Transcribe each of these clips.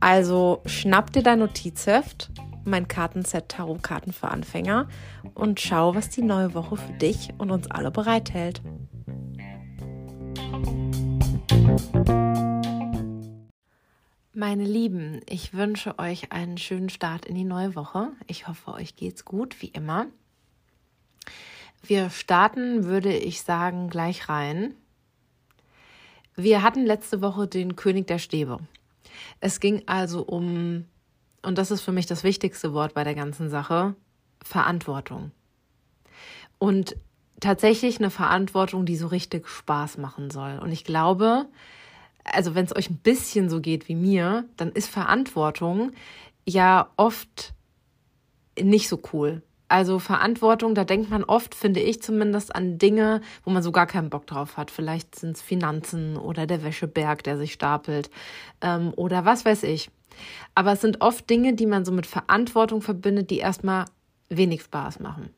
Also schnapp dir dein Notizheft, mein Kartenset Tarotkarten für Anfänger und schau, was die neue Woche für dich und uns alle bereithält. Meine Lieben, ich wünsche euch einen schönen Start in die neue Woche. Ich hoffe, euch geht's gut, wie immer. Wir starten, würde ich sagen, gleich rein. Wir hatten letzte Woche den König der Stäbe. Es ging also um, und das ist für mich das wichtigste Wort bei der ganzen Sache, Verantwortung. Und tatsächlich eine Verantwortung, die so richtig Spaß machen soll. Und ich glaube, also wenn es euch ein bisschen so geht wie mir, dann ist Verantwortung ja oft nicht so cool. Also Verantwortung, da denkt man oft, finde ich zumindest, an Dinge, wo man so gar keinen Bock drauf hat. Vielleicht sind es Finanzen oder der Wäscheberg, der sich stapelt ähm, oder was weiß ich. Aber es sind oft Dinge, die man so mit Verantwortung verbindet, die erstmal wenig Spaß machen.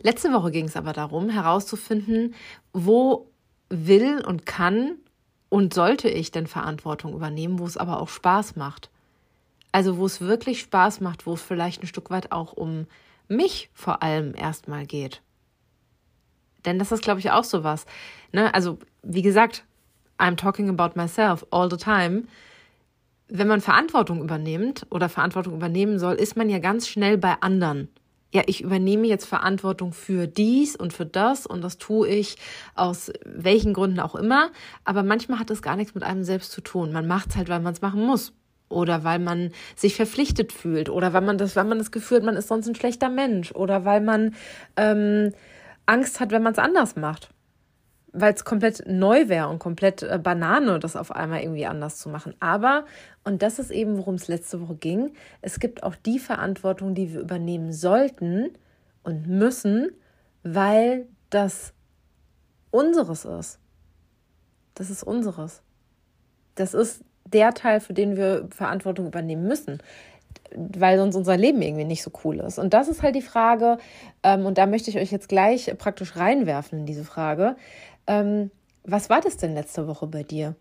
Letzte Woche ging es aber darum, herauszufinden, wo will und kann und sollte ich denn Verantwortung übernehmen, wo es aber auch Spaß macht. Also wo es wirklich Spaß macht, wo es vielleicht ein Stück weit auch um mich vor allem erstmal geht. Denn das ist, glaube ich, auch so was. Ne? Also, wie gesagt, I'm talking about myself all the time. Wenn man Verantwortung übernimmt oder Verantwortung übernehmen soll, ist man ja ganz schnell bei anderen ja, ich übernehme jetzt Verantwortung für dies und für das und das tue ich aus welchen Gründen auch immer. Aber manchmal hat das gar nichts mit einem selbst zu tun. Man macht es halt, weil man es machen muss. Oder weil man sich verpflichtet fühlt. Oder weil man das, weil man das Gefühl hat, man ist sonst ein schlechter Mensch. Oder weil man ähm, Angst hat, wenn man es anders macht weil es komplett neu wäre und komplett äh, Banane, das auf einmal irgendwie anders zu machen. Aber, und das ist eben, worum es letzte Woche ging, es gibt auch die Verantwortung, die wir übernehmen sollten und müssen, weil das unseres ist. Das ist unseres. Das ist der Teil, für den wir Verantwortung übernehmen müssen weil sonst unser Leben irgendwie nicht so cool ist. Und das ist halt die Frage, ähm, und da möchte ich euch jetzt gleich praktisch reinwerfen in diese Frage. Ähm, was war das denn letzte Woche bei dir?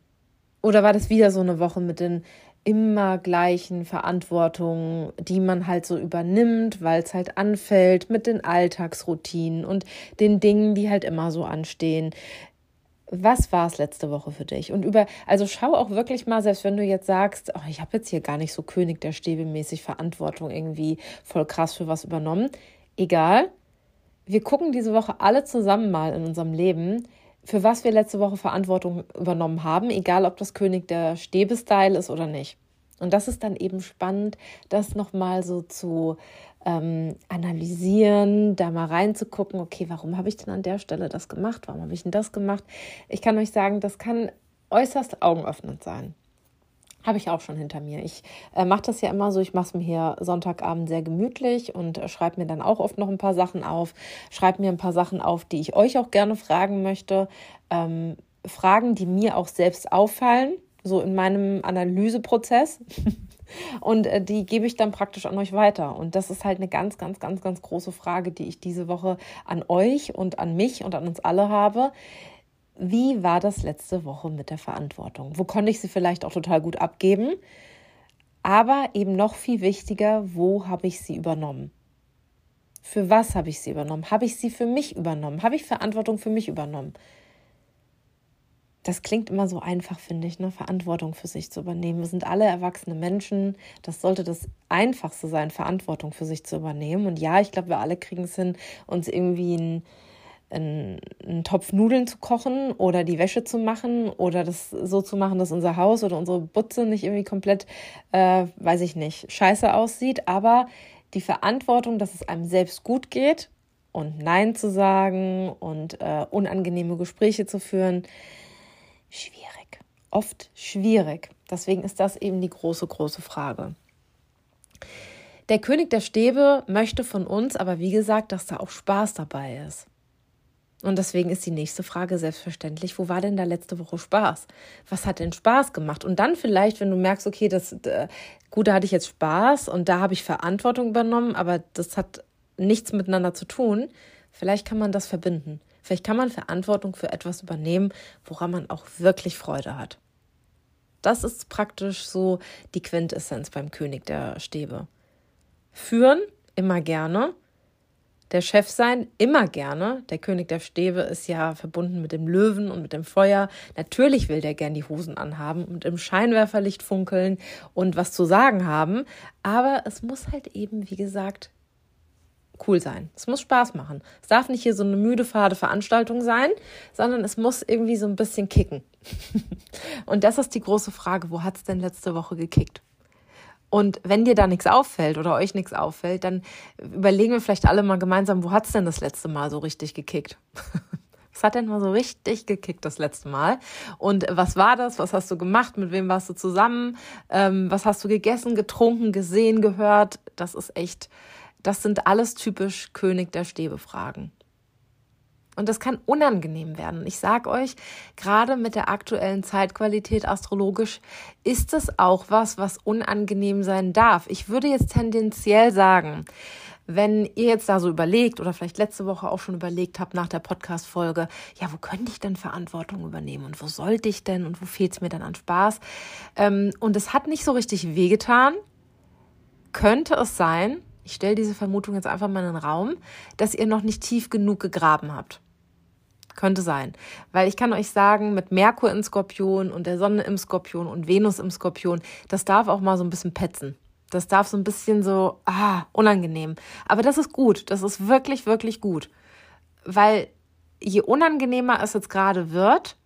Oder war das wieder so eine Woche mit den immer gleichen Verantwortungen, die man halt so übernimmt, weil es halt anfällt mit den Alltagsroutinen und den Dingen, die halt immer so anstehen. Was war es letzte Woche für dich? Und über, also schau auch wirklich mal, selbst wenn du jetzt sagst, oh, ich habe jetzt hier gar nicht so König der Stäbe mäßig Verantwortung irgendwie voll krass für was übernommen. Egal. Wir gucken diese Woche alle zusammen mal in unserem Leben, für was wir letzte Woche Verantwortung übernommen haben, egal ob das König der Stäbe-Style ist oder nicht. Und das ist dann eben spannend, das nochmal so zu ähm, analysieren, da mal reinzugucken, okay, warum habe ich denn an der Stelle das gemacht? Warum habe ich denn das gemacht? Ich kann euch sagen, das kann äußerst augenöffnend sein. Habe ich auch schon hinter mir. Ich äh, mache das ja immer so, ich mache es mir hier Sonntagabend sehr gemütlich und äh, schreibe mir dann auch oft noch ein paar Sachen auf. Schreibe mir ein paar Sachen auf, die ich euch auch gerne fragen möchte. Ähm, Fragen, die mir auch selbst auffallen, so in meinem Analyseprozess. und äh, die gebe ich dann praktisch an euch weiter. Und das ist halt eine ganz, ganz, ganz, ganz große Frage, die ich diese Woche an euch und an mich und an uns alle habe wie war das letzte Woche mit der Verantwortung? Wo konnte ich sie vielleicht auch total gut abgeben? Aber eben noch viel wichtiger, wo habe ich sie übernommen? Für was habe ich sie übernommen? Habe ich sie für mich übernommen? Habe ich Verantwortung für mich übernommen? Das klingt immer so einfach, finde ich, ne? Verantwortung für sich zu übernehmen. Wir sind alle erwachsene Menschen. Das sollte das Einfachste sein, Verantwortung für sich zu übernehmen. Und ja, ich glaube, wir alle kriegen es hin, uns irgendwie ein einen, Topf Nudeln zu kochen oder die Wäsche zu machen oder das so zu machen, dass unser Haus oder unsere Butze nicht irgendwie komplett, äh, weiß ich nicht, scheiße aussieht. Aber die Verantwortung, dass es einem selbst gut geht und Nein zu sagen und äh, unangenehme Gespräche zu führen, schwierig. Oft schwierig. Deswegen ist das eben die große, große Frage. Der König der Stäbe möchte von uns aber, wie gesagt, dass da auch Spaß dabei ist. Und deswegen ist die nächste Frage selbstverständlich, wo war denn da letzte Woche Spaß? Was hat denn Spaß gemacht? Und dann vielleicht, wenn du merkst, okay, das, äh, gut, da hatte ich jetzt Spaß und da habe ich Verantwortung übernommen, aber das hat nichts miteinander zu tun, vielleicht kann man das verbinden. Vielleicht kann man Verantwortung für etwas übernehmen, woran man auch wirklich Freude hat. Das ist praktisch so die Quintessenz beim König der Stäbe. Führen immer gerne, der Chef sein, immer gerne. Der König der Stäbe ist ja verbunden mit dem Löwen und mit dem Feuer. Natürlich will der gern die Hosen anhaben und im Scheinwerferlicht funkeln und was zu sagen haben. Aber es muss halt eben, wie gesagt, cool sein. Es muss Spaß machen. Es darf nicht hier so eine müde, fade Veranstaltung sein, sondern es muss irgendwie so ein bisschen kicken. und das ist die große Frage, wo hat es denn letzte Woche gekickt? Und wenn dir da nichts auffällt oder euch nichts auffällt, dann überlegen wir vielleicht alle mal gemeinsam, wo hat es denn das letzte Mal so richtig gekickt? Was hat denn mal so richtig gekickt das letzte Mal? Und was war das? Was hast du gemacht? Mit wem warst du zusammen? Ähm, was hast du gegessen, getrunken, gesehen, gehört? Das ist echt, das sind alles typisch König der Stäbe Fragen. Und das kann unangenehm werden. Ich sage euch, gerade mit der aktuellen Zeitqualität astrologisch ist es auch was, was unangenehm sein darf. Ich würde jetzt tendenziell sagen, wenn ihr jetzt da so überlegt oder vielleicht letzte Woche auch schon überlegt habt nach der Podcast-Folge, ja, wo könnte ich denn Verantwortung übernehmen und wo sollte ich denn und wo fehlt es mir dann an Spaß? Ähm, und es hat nicht so richtig wehgetan, könnte es sein, ich stelle diese Vermutung jetzt einfach mal in den Raum, dass ihr noch nicht tief genug gegraben habt. Könnte sein. Weil ich kann euch sagen, mit Merkur im Skorpion und der Sonne im Skorpion und Venus im Skorpion, das darf auch mal so ein bisschen petzen. Das darf so ein bisschen so, ah, unangenehm. Aber das ist gut. Das ist wirklich, wirklich gut. Weil je unangenehmer es jetzt gerade wird,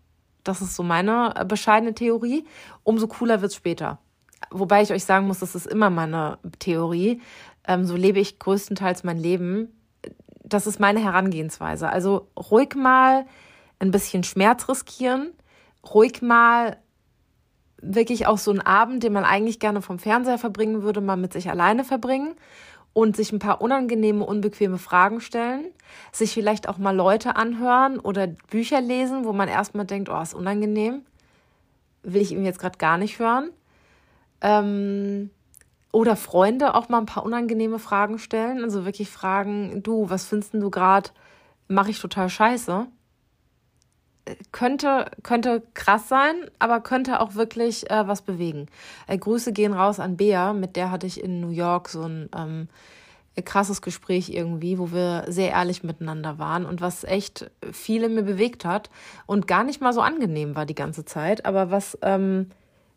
das ist so meine äh, bescheidene Theorie, umso cooler wird es später. Wobei ich euch sagen muss, das ist immer meine Theorie. Ähm, so lebe ich größtenteils mein Leben das ist meine Herangehensweise. Also ruhig mal ein bisschen Schmerz riskieren, ruhig mal wirklich auch so einen Abend, den man eigentlich gerne vom Fernseher verbringen würde, mal mit sich alleine verbringen und sich ein paar unangenehme, unbequeme Fragen stellen, sich vielleicht auch mal Leute anhören oder Bücher lesen, wo man erstmal denkt, oh, ist unangenehm, will ich ihm jetzt gerade gar nicht hören. Ähm, oder Freunde auch mal ein paar unangenehme Fragen stellen. Also wirklich fragen, du, was findest du gerade? Mache ich total scheiße. Äh, könnte, könnte krass sein, aber könnte auch wirklich äh, was bewegen. Äh, Grüße gehen raus an Bea, mit der hatte ich in New York so ein ähm, krasses Gespräch irgendwie, wo wir sehr ehrlich miteinander waren und was echt viele mir bewegt hat und gar nicht mal so angenehm war die ganze Zeit, aber was ähm,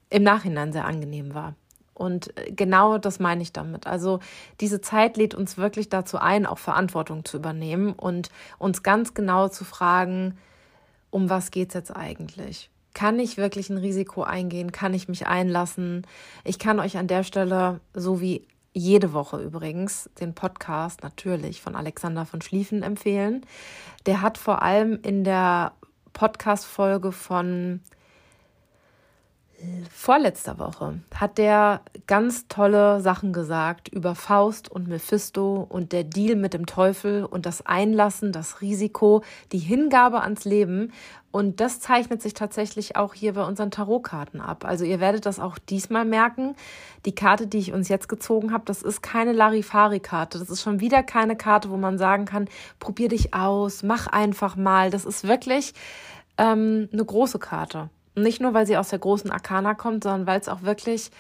im Nachhinein sehr angenehm war. Und äh, genau das meine ich damit. Also diese Zeit lädt uns wirklich dazu ein, auch Verantwortung zu übernehmen und uns ganz genau zu fragen, um was geht es jetzt eigentlich? Kann ich wirklich ein Risiko eingehen? Kann ich mich einlassen? Ich kann euch an der Stelle, so wie jede Woche übrigens, den Podcast natürlich von Alexander von Schlieffen empfehlen. Der hat vor allem in der Podcast-Folge von vorletzter Woche hat der ganz tolle Sachen gesagt über Faust und Mephisto und der Deal mit dem Teufel und das Einlassen, das Risiko, die Hingabe ans Leben. Und das zeichnet sich tatsächlich auch hier bei unseren Tarotkarten ab. Also ihr werdet das auch diesmal merken. Die Karte, die ich uns jetzt gezogen habe, das ist keine Larifari-Karte. Das ist schon wieder keine Karte, wo man sagen kann, probier dich aus, mach einfach mal. Das ist wirklich ähm, eine große Karte. Nicht nur, weil sie aus der großen Arkana kommt, sondern weil es auch wirklich,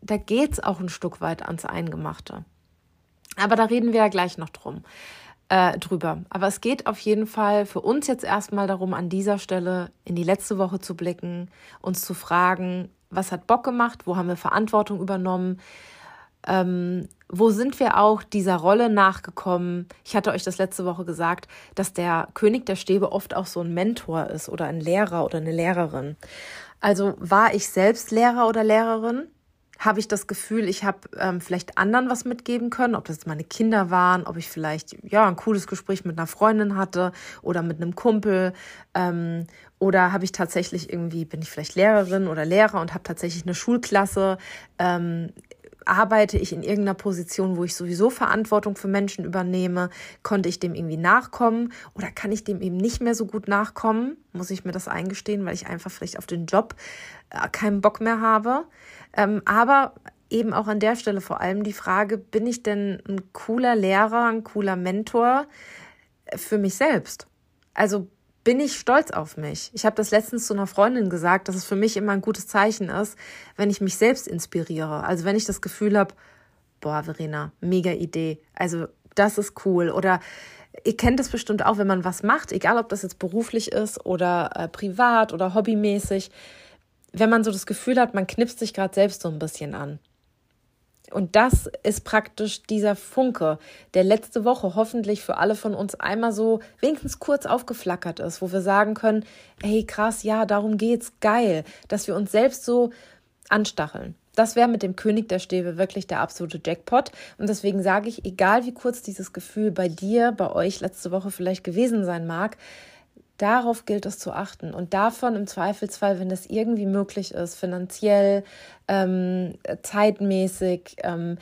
da geht es auch ein Stück weit ans Eingemachte. Aber da reden wir ja gleich noch drum, äh, drüber. Aber es geht auf jeden Fall für uns jetzt erstmal darum, an dieser Stelle in die letzte Woche zu blicken, uns zu fragen, was hat Bock gemacht, wo haben wir Verantwortung übernommen, ähm, wo sind wir auch dieser Rolle nachgekommen? Ich hatte euch das letzte Woche gesagt, dass der König der Stäbe oft auch so ein Mentor ist oder ein Lehrer oder eine Lehrerin. Also war ich selbst Lehrer oder Lehrerin? habe ich das Gefühl, ich habe ähm, vielleicht anderen was mitgeben können, ob das meine Kinder waren, ob ich vielleicht ja ein cooles Gespräch mit einer Freundin hatte oder mit einem Kumpel ähm, oder habe ich tatsächlich irgendwie bin ich vielleicht Lehrerin oder Lehrer und habe tatsächlich eine Schulklasse ähm, arbeite ich in irgendeiner Position, wo ich sowieso Verantwortung für Menschen übernehme? Konnte ich dem irgendwie nachkommen oder kann ich dem eben nicht mehr so gut nachkommen? Muss ich mir das eingestehen, weil ich einfach vielleicht auf den Job äh, keinen Bock mehr habe? Ähm, aber eben auch an der Stelle vor allem die Frage, bin ich denn ein cooler Lehrer, ein cooler Mentor für mich selbst? Also bin ich stolz auf mich. Ich habe das letztens zu einer Freundin gesagt, dass es für mich immer ein gutes Zeichen ist, wenn ich mich selbst inspiriere. Also wenn ich das Gefühl habe, boah, Verena, mega Idee. Also das ist cool. Oder ihr kennt es bestimmt auch, wenn man was macht, egal ob das jetzt beruflich ist oder äh, privat oder hobbymäßig, wenn man so das Gefühl hat, man knipst sich gerade selbst so ein bisschen an. Und das ist praktisch dieser Funke, der letzte Woche hoffentlich für alle von uns einmal so wenigstens kurz aufgeflackert ist, wo wir sagen können, hey krass, ja, darum geht's, geil, dass wir uns selbst so anstacheln. Das wäre mit dem König der Stäbe wirklich der absolute Jackpot. Und deswegen sage ich, egal wie kurz dieses Gefühl bei dir, bei euch letzte Woche vielleicht gewesen sein mag, Darauf gilt es zu achten und davon im Zweifelsfall, wenn das irgendwie möglich ist, finanziell, ähm, zeitmäßig, ähm,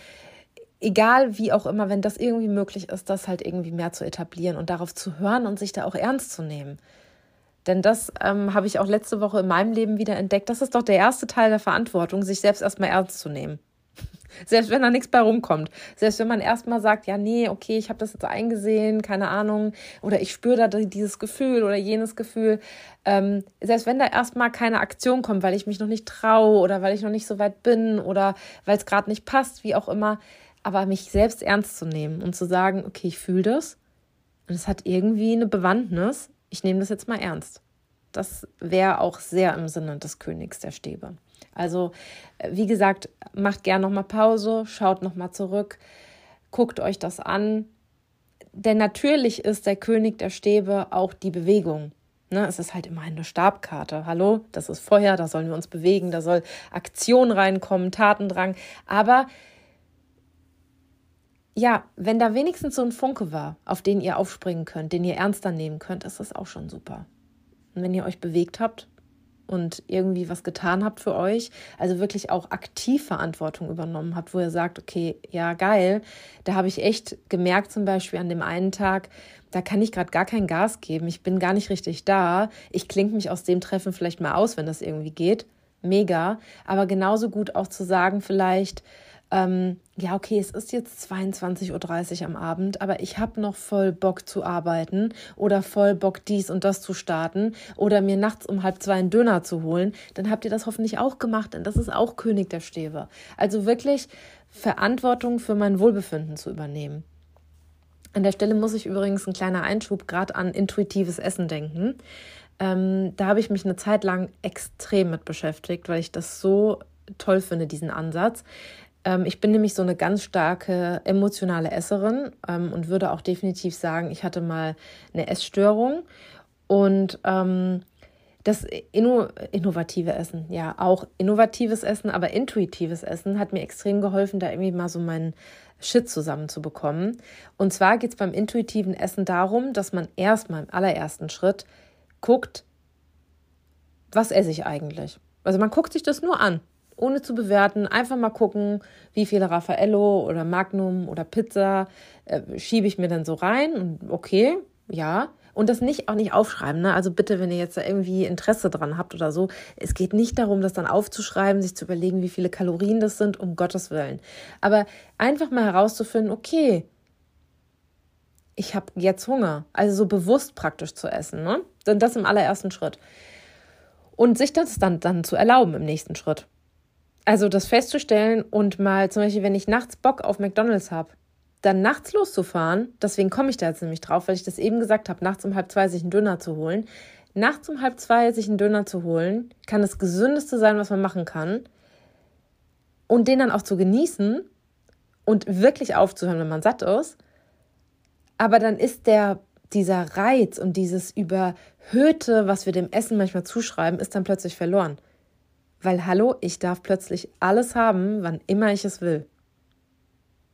egal wie auch immer, wenn das irgendwie möglich ist, das halt irgendwie mehr zu etablieren und darauf zu hören und sich da auch ernst zu nehmen. Denn das ähm, habe ich auch letzte Woche in meinem Leben wieder entdeckt. Das ist doch der erste Teil der Verantwortung, sich selbst erstmal ernst zu nehmen. Selbst wenn da nichts bei rumkommt. Selbst wenn man erstmal sagt, ja, nee, okay, ich habe das jetzt eingesehen, keine Ahnung, oder ich spüre da dieses Gefühl oder jenes Gefühl. Ähm, selbst wenn da erstmal keine Aktion kommt, weil ich mich noch nicht traue oder weil ich noch nicht so weit bin oder weil es gerade nicht passt, wie auch immer, aber mich selbst ernst zu nehmen und zu sagen, okay, ich fühle das und es hat irgendwie eine Bewandtnis, ich nehme das jetzt mal ernst. Das wäre auch sehr im Sinne des Königs der Stäbe. Also, äh, wie gesagt, macht gern nochmal Pause, schaut nochmal zurück, guckt euch das an. Denn natürlich ist der König der Stäbe auch die Bewegung. Ne, es ist halt immer eine Stabkarte. Hallo, das ist Feuer, da sollen wir uns bewegen, da soll Aktion reinkommen, Tatendrang. Aber ja, wenn da wenigstens so ein Funke war, auf den ihr aufspringen könnt, den ihr ernster nehmen könnt, ist das auch schon super. Und wenn ihr euch bewegt habt, und irgendwie was getan habt für euch, also wirklich auch aktiv Verantwortung übernommen habt, wo ihr sagt, okay, ja, geil, da habe ich echt gemerkt, zum Beispiel an dem einen Tag, da kann ich gerade gar kein Gas geben, ich bin gar nicht richtig da, ich klinge mich aus dem Treffen vielleicht mal aus, wenn das irgendwie geht, mega, aber genauso gut auch zu sagen, vielleicht, ähm, ja, okay, es ist jetzt 22.30 Uhr am Abend, aber ich habe noch voll Bock zu arbeiten oder voll Bock dies und das zu starten oder mir nachts um halb zwei einen Döner zu holen, dann habt ihr das hoffentlich auch gemacht, denn das ist auch König der Stäbe. Also wirklich Verantwortung für mein Wohlbefinden zu übernehmen. An der Stelle muss ich übrigens ein kleiner Einschub gerade an intuitives Essen denken. Ähm, da habe ich mich eine Zeit lang extrem mit beschäftigt, weil ich das so toll finde, diesen Ansatz. Ähm, ich bin nämlich so eine ganz starke emotionale Esserin ähm, und würde auch definitiv sagen, ich hatte mal eine Essstörung und ähm, das inno innovative Essen, ja, auch innovatives Essen, aber intuitives Essen hat mir extrem geholfen, da irgendwie mal so meinen Shit zusammenzubekommen. Und zwar geht es beim intuitiven Essen darum, dass man erstmal im allerersten Schritt guckt, was esse ich eigentlich? Also man guckt sich das nur an ohne zu bewerten, einfach mal gucken, wie viele Raffaello oder Magnum oder Pizza äh, schiebe ich mir dann so rein und okay, ja. Und das nicht auch nicht aufschreiben, ne? Also bitte, wenn ihr jetzt da irgendwie Interesse dran habt oder so, es geht nicht darum, das dann aufzuschreiben, sich zu überlegen, wie viele Kalorien das sind, um Gottes Willen. Aber einfach mal herauszufinden, okay, ich habe jetzt Hunger. Also so bewusst praktisch zu essen, ne? Denn das im allerersten Schritt. Und sich das dann, dann zu erlauben im nächsten Schritt. Also das festzustellen und mal zum Beispiel, wenn ich nachts Bock auf McDonalds habe, dann nachts loszufahren, deswegen komme ich da jetzt nämlich drauf, weil ich das eben gesagt habe, nachts um halb zwei sich einen Döner zu holen. Nachts um halb zwei sich einen Döner zu holen, kann das Gesündeste sein, was man machen kann. Und den dann auch zu genießen und wirklich aufzuhören, wenn man satt ist. Aber dann ist der, dieser Reiz und dieses Überhöhte, was wir dem Essen manchmal zuschreiben, ist dann plötzlich verloren Weil, hallo, ich darf plötzlich alles haben, wann immer ich es will.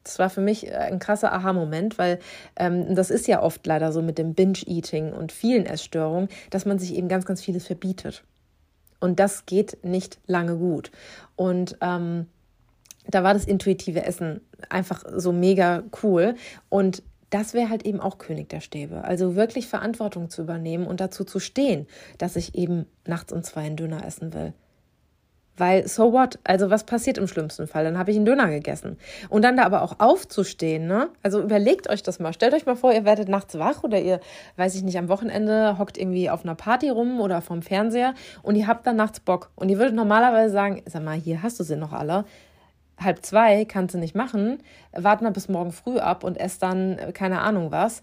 Das war für mich äh, ein krasser Aha-Moment, weil ähm, das ist ja oft leider so mit dem Binge-Eating und vielen Essstörungen, dass man sich eben ganz, ganz vieles verbietet. Und das geht nicht lange gut. Und ähm, da war das intuitive Essen einfach so mega cool. Und das wäre halt eben auch König der Stäbe. Also wirklich Verantwortung zu übernehmen und dazu zu stehen, dass ich eben nachts um zwei einen Döner essen will. Weil, so what? Also, was passiert im schlimmsten Fall? Dann habe ich einen Döner gegessen. Und dann da aber auch aufzustehen, ne? Also, überlegt euch das mal. Stellt euch mal vor, ihr werdet nachts wach oder ihr, weiß ich nicht, am Wochenende hockt irgendwie auf einer Party rum oder vom Fernseher und ihr habt dann nachts Bock. Und ihr würdet normalerweise sagen, sag mal, hier hast du sie noch alle. Halb zwei kannst du nicht machen. Wart mal bis morgen früh ab und ess dann äh, keine Ahnung was.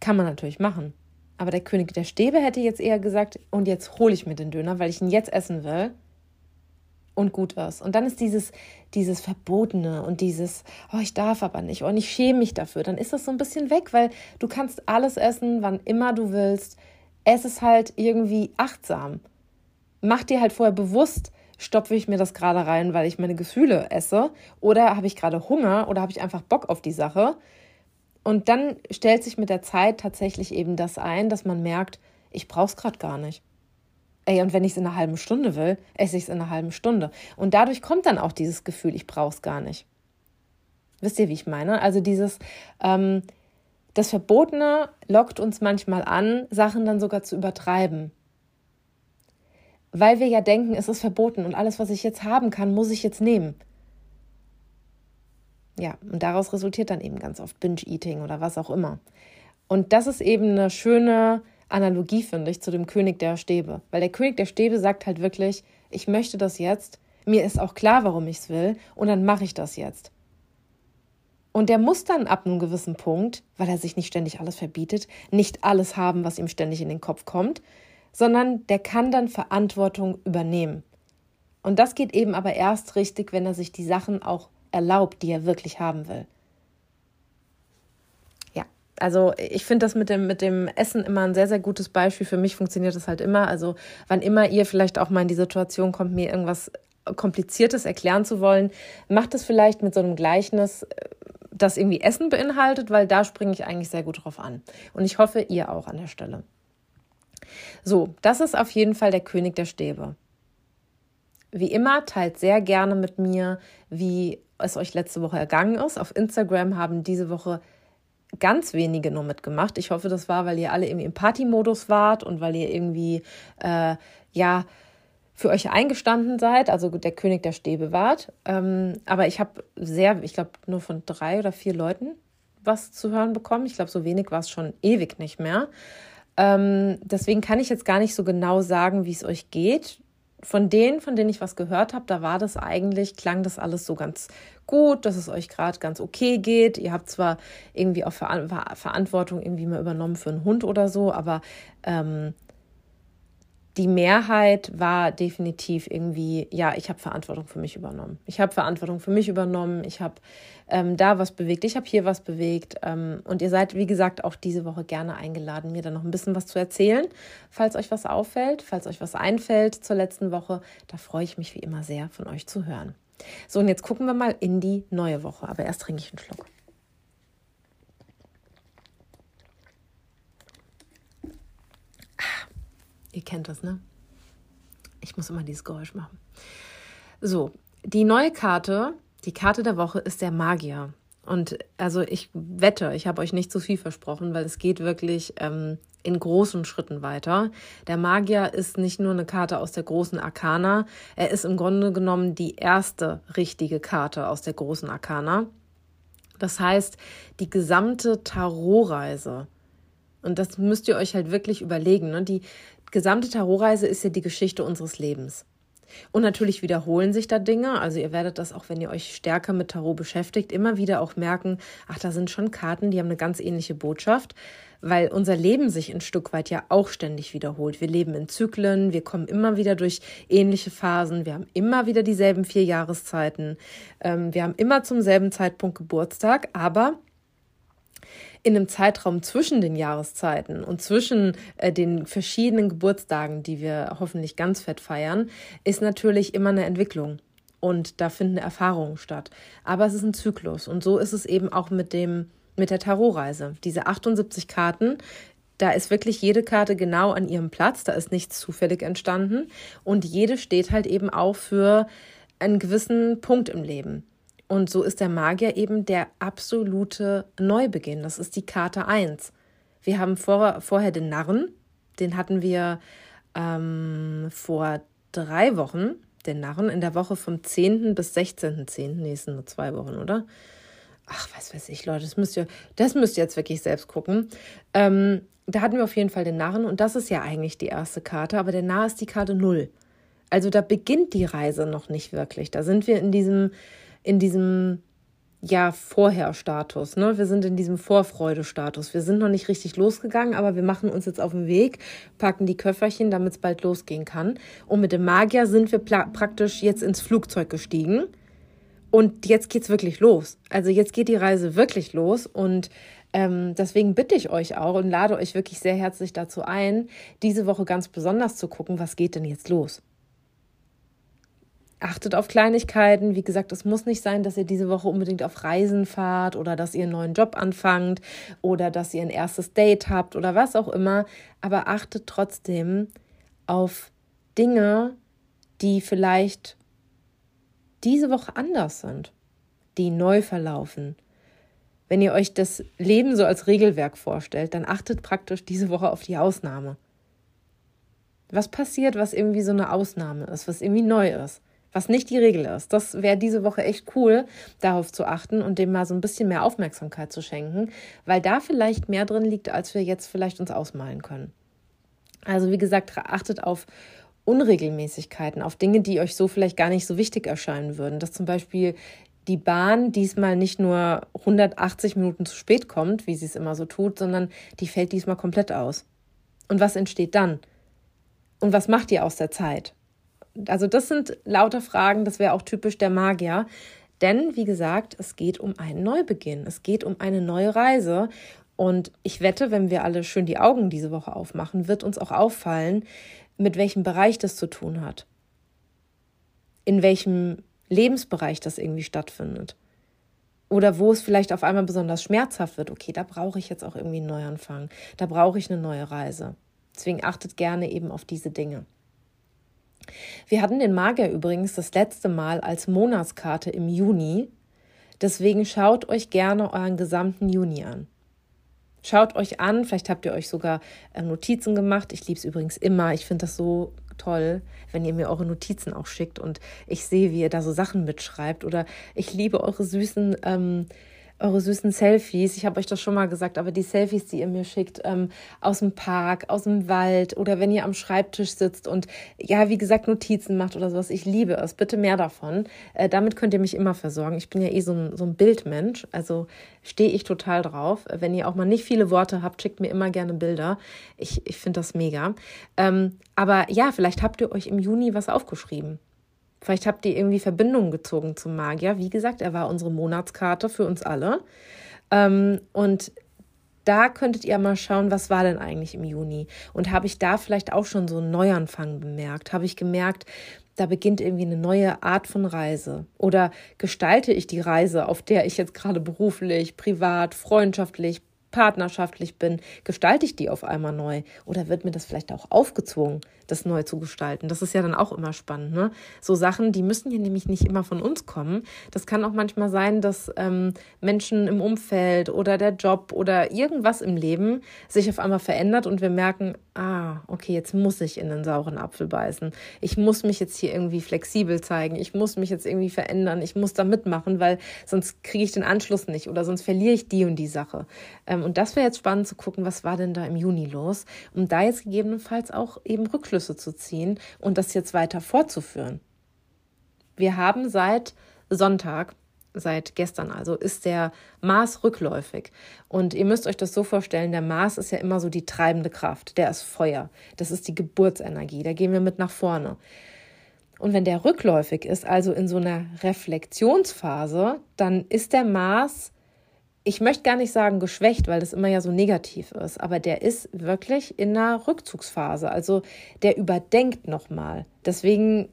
Kann man natürlich machen. Aber der König der Stäbe hätte jetzt eher gesagt, und jetzt hole ich mir den Döner, weil ich ihn jetzt essen will und gut ist. Und dann ist dieses, dieses Verbotene und dieses, oh, ich darf aber nicht, und ich schäme mich dafür. Dann ist das so ein bisschen weg, weil du kannst alles essen, wann immer du willst. Es ist halt irgendwie achtsam. Mach dir halt vorher bewusst, stopfe ich mir das gerade rein, weil ich meine Gefühle esse, oder habe ich gerade Hunger oder habe ich einfach Bock auf die Sache. Und dann stellt sich mit der Zeit tatsächlich eben das ein, dass man merkt, ich brauche es gerade gar nicht. Ey, und wenn ich es in einer halben Stunde will, esse ich es in einer halben Stunde. Und dadurch kommt dann auch dieses Gefühl, ich brauche es gar nicht. Wisst ihr, wie ich meine? Also dieses, ähm, das Verbotene lockt uns manchmal an, Sachen dann sogar zu übertreiben. Weil wir ja denken, es ist verboten und alles, was ich jetzt haben kann, muss ich jetzt nehmen. Ja, und daraus resultiert dann eben ganz oft Binge-Eating oder was auch immer. Und das ist eben eine schöne Analogie, finde ich, zu dem König der Stäbe. Weil der König der Stäbe sagt halt wirklich, ich möchte das jetzt, mir ist auch klar, warum ich es will, und dann mache ich das jetzt. Und der muss dann ab einem gewissen Punkt, weil er sich nicht ständig alles verbietet, nicht alles haben, was ihm ständig in den Kopf kommt, sondern der kann dann Verantwortung übernehmen. Und das geht eben aber erst richtig, wenn er sich die Sachen auch erlaubt, die er wirklich haben will. Ja, also ich finde das mit dem, mit dem Essen immer ein sehr, sehr gutes Beispiel. Für mich funktioniert das halt immer. Also wann immer ihr vielleicht auch mal in die Situation kommt, mir irgendwas Kompliziertes erklären zu wollen, macht es vielleicht mit so einem Gleichnis, das irgendwie Essen beinhaltet, weil da springe ich eigentlich sehr gut drauf an. Und ich hoffe, ihr auch an der Stelle. So, das ist auf jeden Fall der König der Stäbe. Wie immer, teilt sehr gerne mit mir, wie es euch letzte Woche ergangen ist. Auf Instagram haben diese Woche ganz wenige nur mitgemacht. Ich hoffe, das war, weil ihr alle irgendwie im Party-Modus wart und weil ihr irgendwie, äh, ja, für euch eingestanden seid, also der König der Stäbe wart. Ähm, aber ich habe sehr, ich glaube, nur von drei oder vier Leuten was zu hören bekommen. Ich glaube, so wenig war es schon ewig nicht mehr. Ähm, deswegen kann ich jetzt gar nicht so genau sagen, wie es euch geht von denen, von denen ich was gehört habe, da war das eigentlich, klang das alles so ganz gut, dass es euch gerade ganz okay geht. Ihr habt zwar irgendwie auch Ver Verantwortung irgendwie mal übernommen für einen Hund oder so, aber ähm, die Mehrheit war definitiv irgendwie, ja, ich habe Verantwortung für mich übernommen. Ich habe Verantwortung für mich übernommen. Ich habe ähm, da was bewegt. Ich habe hier was bewegt. Ähm, und ihr seid, wie gesagt, auch diese Woche gerne eingeladen, mir da noch ein bisschen was zu erzählen. Falls euch was auffällt, falls euch was einfällt zur letzten Woche, da freue ich mich wie immer sehr, von euch zu hören. So, und jetzt gucken wir mal in die neue Woche. Aber erst trinke ich einen Schluck. Ihr kennt das, ne? Ich muss immer dieses Geräusch machen. So, die neue Karte, die Karte der Woche ist der Magier. Und also ich wette, ich habe euch nicht zu viel versprochen, weil es geht wirklich ähm, in großen Schritten weiter. Der Magier ist nicht nur eine Karte aus der großen Arkana, er ist im Grunde genommen die erste richtige Karte aus der großen Arkana. Das heißt, die gesamte Tarotreise, und das müsst ihr euch halt wirklich überlegen, ne? die, gesamte Tarotreise ist ja die Geschichte unseres Lebens. Und natürlich wiederholen sich da Dinge. Also ihr werdet das auch, wenn ihr euch stärker mit Tarot beschäftigt, immer wieder auch merken, ach, da sind schon Karten, die haben eine ganz ähnliche Botschaft, weil unser Leben sich ein Stück weit ja auch ständig wiederholt. Wir leben in Zyklen, wir kommen immer wieder durch ähnliche Phasen, wir haben immer wieder dieselben vier Jahreszeiten, ähm, wir haben immer zum selben Zeitpunkt Geburtstag, aber in einem Zeitraum zwischen den Jahreszeiten und zwischen äh, den verschiedenen Geburtstagen, die wir hoffentlich ganz fett feiern, ist natürlich immer eine Entwicklung. Und da finden Erfahrungen statt. Aber es ist ein Zyklus. Und so ist es eben auch mit dem, mit der Tarotreise. Diese 78 Karten, da ist wirklich jede Karte genau an ihrem Platz. Da ist nichts zufällig entstanden. Und jede steht halt eben auch für einen gewissen Punkt im Leben. Und so ist der Magier eben der absolute Neubeginn. Das ist die Karte 1. Wir haben vor, vorher den Narren, den hatten wir ähm, vor drei Wochen, den Narren, in der Woche vom 10. bis 16.10. Nee, es sind nur zwei Wochen, oder? Ach, was weiß ich, Leute, das müsst ihr, das müsst ihr jetzt wirklich selbst gucken. Ähm, da hatten wir auf jeden Fall den Narren und das ist ja eigentlich die erste Karte, aber der Narr ist die Karte 0. Also da beginnt die Reise noch nicht wirklich. Da sind wir in diesem in diesem ja, Vorher-Status. Ne? Wir sind in diesem Vorfreude-Status. Wir sind noch nicht richtig losgegangen, aber wir machen uns jetzt auf den Weg, packen die Köfferchen, damit es bald losgehen kann. Und mit dem Magier sind wir praktisch jetzt ins Flugzeug gestiegen. Und jetzt geht's wirklich los. Also jetzt geht die Reise wirklich los. Und ähm, deswegen bitte ich euch auch und lade euch wirklich sehr herzlich dazu ein, diese Woche ganz besonders zu gucken, was geht denn jetzt los achtet auf Kleinigkeiten. Wie gesagt, es muss nicht sein, dass ihr diese Woche unbedingt auf Reisen fahrt oder dass ihr einen neuen Job anfangt oder dass ihr ein erstes Date habt oder was auch immer. Aber achtet trotzdem auf Dinge, die vielleicht diese Woche anders sind, die neu verlaufen. Wenn ihr euch das Leben so als Regelwerk vorstellt, dann achtet praktisch diese Woche auf die Ausnahme. Was passiert, was irgendwie so eine Ausnahme ist, was irgendwie neu ist? Was nicht die Regel ist. Das wäre diese Woche echt cool, darauf zu achten und dem mal so ein bisschen mehr Aufmerksamkeit zu schenken, weil da vielleicht mehr drin liegt, als wir jetzt vielleicht uns ausmalen können. Also wie gesagt, achtet auf Unregelmäßigkeiten, auf Dinge, die euch so vielleicht gar nicht so wichtig erscheinen würden. Dass zum Beispiel die Bahn diesmal nicht nur 180 Minuten zu spät kommt, wie sie es immer so tut, sondern die fällt diesmal komplett aus. Und was entsteht dann? Und was macht ihr aus der Zeit? Also das sind lauter Fragen, das wäre auch typisch der Magier. Denn, wie gesagt, es geht um einen Neubeginn. Es geht um eine neue Reise. Und ich wette, wenn wir alle schön die Augen diese Woche aufmachen, wird uns auch auffallen, mit welchem Bereich das zu tun hat. In welchem Lebensbereich das irgendwie stattfindet. Oder wo es vielleicht auf einmal besonders schmerzhaft wird. Okay, da brauche ich jetzt auch irgendwie einen Neuanfang. Da brauche ich eine neue Reise. Deswegen achtet gerne eben auf diese Dinge. Wir hatten den Magier übrigens das letzte Mal als Monatskarte im Juni. Deswegen schaut euch gerne euren gesamten Juni an. Schaut euch an, vielleicht habt ihr euch sogar äh, Notizen gemacht. Ich liebe es übrigens immer. Ich finde das so toll, wenn ihr mir eure Notizen auch schickt und ich sehe, wie ihr da so Sachen mitschreibt. Oder ich liebe eure süßen ähm, eure süßen Selfies. Ich habe euch das schon mal gesagt, aber die Selfies, die ihr mir schickt, ähm, aus dem Park, aus dem Wald oder wenn ihr am Schreibtisch sitzt und ja, wie gesagt, Notizen macht oder sowas. Ich liebe es. Bitte mehr davon. Äh, damit könnt ihr mich immer versorgen. Ich bin ja eh so ein, so ein Bildmensch, also stehe ich total drauf. Wenn ihr auch mal nicht viele Worte habt, schickt mir immer gerne Bilder. Ich, ich finde das mega. Ähm, aber ja, vielleicht habt ihr euch im Juni was aufgeschrieben. Vielleicht habt ihr irgendwie Verbindungen gezogen zum Magier. Wie gesagt, er war unsere Monatskarte für uns alle. Ähm, und da könntet ihr mal schauen, was war denn eigentlich im Juni? Und habe ich da vielleicht auch schon so einen Neuanfang bemerkt? Habe ich gemerkt, da beginnt irgendwie eine neue Art von Reise? Oder gestalte ich die Reise, auf der ich jetzt gerade beruflich, privat, freundschaftlich, partnerschaftlich bin, gestalte ich die auf einmal neu? Oder wird mir das vielleicht auch aufgezwungen, das neu zu gestalten? Das ist ja dann auch immer spannend. Ne? So Sachen, die müssen ja nämlich nicht immer von uns kommen. Das kann auch manchmal sein, dass ähm, Menschen im Umfeld oder der Job oder irgendwas im Leben sich auf einmal verändert und wir merken, ah, okay, jetzt muss ich in den sauren Apfel beißen. Ich muss mich jetzt hier irgendwie flexibel zeigen. Ich muss mich jetzt irgendwie verändern. Ich muss da mitmachen, weil sonst kriege ich den Anschluss nicht oder sonst verliere ich die und die Sache. Ähm, und das wäre jetzt spannend zu gucken, was war denn da im Juni los, um da jetzt gegebenenfalls auch eben Rückschlüsse zu ziehen und das jetzt weiter fortzuführen. Wir haben seit Sonntag seit gestern also, ist der Mars rückläufig. Und ihr müsst euch das so vorstellen, der Mars ist ja immer so die treibende Kraft, der ist Feuer, das ist die Geburtsenergie, da gehen wir mit nach vorne. Und wenn der rückläufig ist, also in so einer Reflexionsphase, dann ist der Mars ich möchte gar nicht sagen geschwächt, weil das immer ja so negativ ist, aber der ist wirklich in einer Rückzugsphase. Also der überdenkt nochmal. Deswegen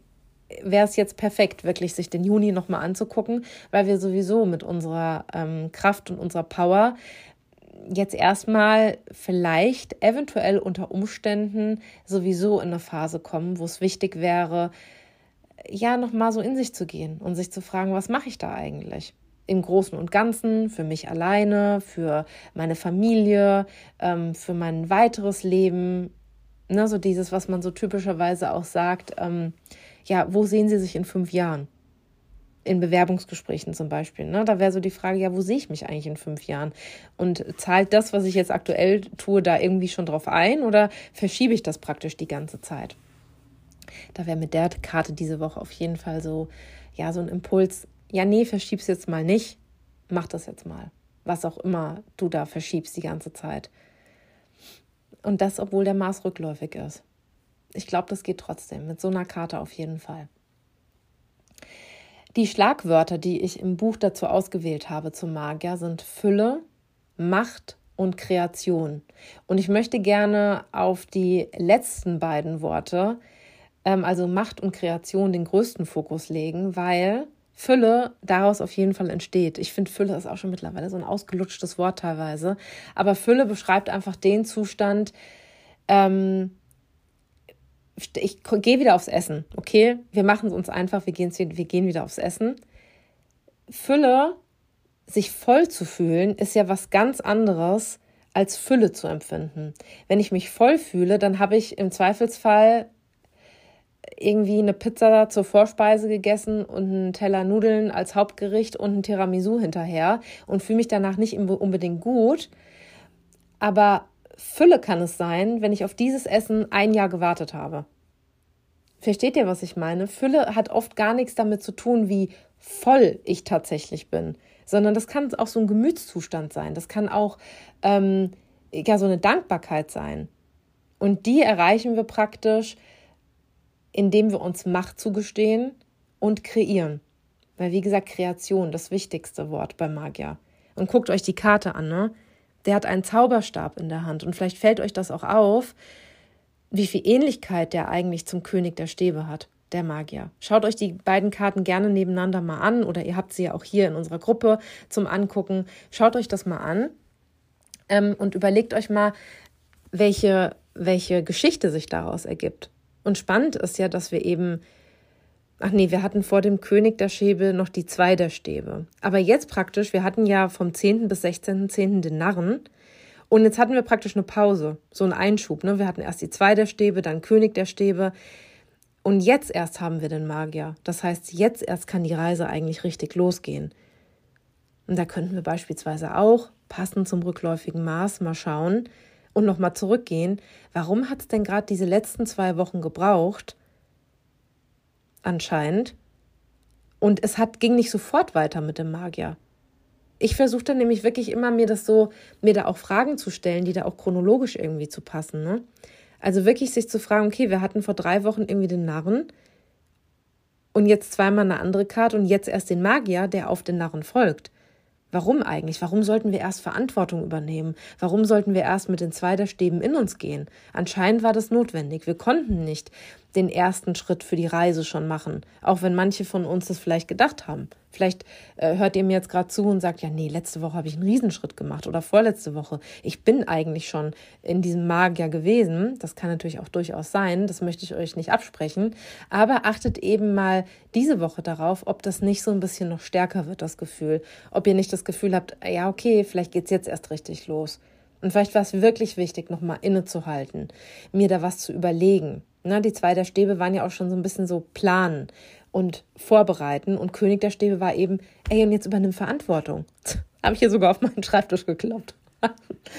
wäre es jetzt perfekt, wirklich sich den Juni nochmal anzugucken, weil wir sowieso mit unserer ähm, Kraft und unserer Power jetzt erstmal vielleicht eventuell unter Umständen sowieso in eine Phase kommen, wo es wichtig wäre, ja, nochmal so in sich zu gehen und sich zu fragen, was mache ich da eigentlich? Im Großen und Ganzen, für mich alleine, für meine Familie, ähm, für mein weiteres Leben. Ne, so dieses, was man so typischerweise auch sagt, ähm, ja, wo sehen Sie sich in fünf Jahren? In Bewerbungsgesprächen zum Beispiel. Ne? Da wäre so die Frage, ja, wo sehe ich mich eigentlich in fünf Jahren? Und zahlt das, was ich jetzt aktuell tue, da irgendwie schon drauf ein oder verschiebe ich das praktisch die ganze Zeit? Da wäre mit der Karte diese Woche auf jeden Fall so, ja, so ein Impuls, ja, nee, verschieb's jetzt mal nicht, mach das jetzt mal. Was auch immer du da verschiebst die ganze Zeit. Und das, obwohl der Mars rückläufig ist. Ich glaube, das geht trotzdem. Mit so einer Karte auf jeden Fall. Die Schlagwörter, die ich im Buch dazu ausgewählt habe zum Magier, sind Fülle, Macht und Kreation. Und ich möchte gerne auf die letzten beiden Worte, ähm, also Macht und Kreation, den größten Fokus legen, weil Fülle daraus auf jeden Fall entsteht. Ich finde, Fülle ist auch schon mittlerweile so ein ausgelutschtes Wort teilweise. Aber Fülle beschreibt einfach den Zustand, ähm, ich gehe wieder aufs Essen, okay? Wir machen es uns einfach, wir wir gehen wieder aufs Essen. Fülle, sich voll zu fühlen, ist ja was ganz anderes als Fülle zu empfinden. Wenn ich mich voll fühle, dann habe ich im Zweifelsfall irgendwie eine Pizza zur Vorspeise gegessen und einen Teller Nudeln als Hauptgericht und ein Tiramisu hinterher und fühle mich danach nicht unbedingt gut. Aber Fülle kann es sein, wenn ich auf dieses Essen ein Jahr gewartet habe. Versteht ihr, was ich meine? Fülle hat oft gar nichts damit zu tun, wie voll ich tatsächlich bin, sondern das kann auch so ein Gemütszustand sein. Das kann auch ähm, ja so eine Dankbarkeit sein. Und die erreichen wir praktisch, indem wir uns Macht zugestehen und kreieren. Weil, wie gesagt, Kreation, das wichtigste Wort beim Magier. Und guckt euch die Karte an, ne? Der hat einen Zauberstab in der Hand. Und vielleicht fällt euch das auch auf, wie viel Ähnlichkeit der eigentlich zum König der Stäbe hat, der Magier. Schaut euch die beiden Karten gerne nebeneinander mal an oder ihr habt sie ja auch hier in unserer Gruppe zum Angucken. Schaut euch das mal an ähm, und überlegt euch mal, welche, welche Geschichte sich daraus ergibt. Und spannend ist ja, dass wir eben, ach nee, wir hatten vor dem König der Stäbe noch die zwei der Stäbe. Aber jetzt praktisch, wir hatten ja vom 10. bis 16.10. 10. den Narren. Und jetzt hatten wir praktisch eine Pause, so einen Einschub. Ne? Wir hatten erst die zwei der Stäbe, dann König der Stäbe. Und jetzt erst haben wir den Magier. Das heißt, jetzt erst kann die Reise eigentlich richtig losgehen. Und da könnten wir beispielsweise auch, passend zum rückläufigen Mars, mal schauen, und nochmal zurückgehen, warum hat es denn gerade diese letzten zwei Wochen gebraucht? Anscheinend. Und es hat, ging nicht sofort weiter mit dem Magier. Ich versuche dann nämlich wirklich immer, mir das so, mir da auch Fragen zu stellen, die da auch chronologisch irgendwie zu passen. Ne? Also wirklich sich zu fragen, okay, wir hatten vor drei Wochen irgendwie den Narren und jetzt zweimal eine andere Karte und jetzt erst den Magier, der auf den Narren folgt. Warum eigentlich? Warum sollten wir erst Verantwortung übernehmen? Warum sollten wir erst mit den Zweiterstäben in uns gehen? Anscheinend war das notwendig. Wir konnten nicht den ersten Schritt für die Reise schon machen, auch wenn manche von uns das vielleicht gedacht haben. Vielleicht äh, hört ihr mir jetzt gerade zu und sagt, ja, nee, letzte Woche habe ich einen Riesenschritt gemacht oder vorletzte Woche. Ich bin eigentlich schon in diesem Magier gewesen. Das kann natürlich auch durchaus sein. Das möchte ich euch nicht absprechen. Aber achtet eben mal diese Woche darauf, ob das nicht so ein bisschen noch stärker wird, das Gefühl. Ob ihr nicht das Gefühl habt, ja, okay, vielleicht geht es jetzt erst richtig los. Und vielleicht war es wirklich wichtig, nochmal innezuhalten, mir da was zu überlegen. Na, die zwei der Stäbe waren ja auch schon so ein bisschen so planen und vorbereiten. Und König der Stäbe war eben, ey, und jetzt übernimm Verantwortung. Habe ich hier sogar auf meinen Schreibtisch gekloppt.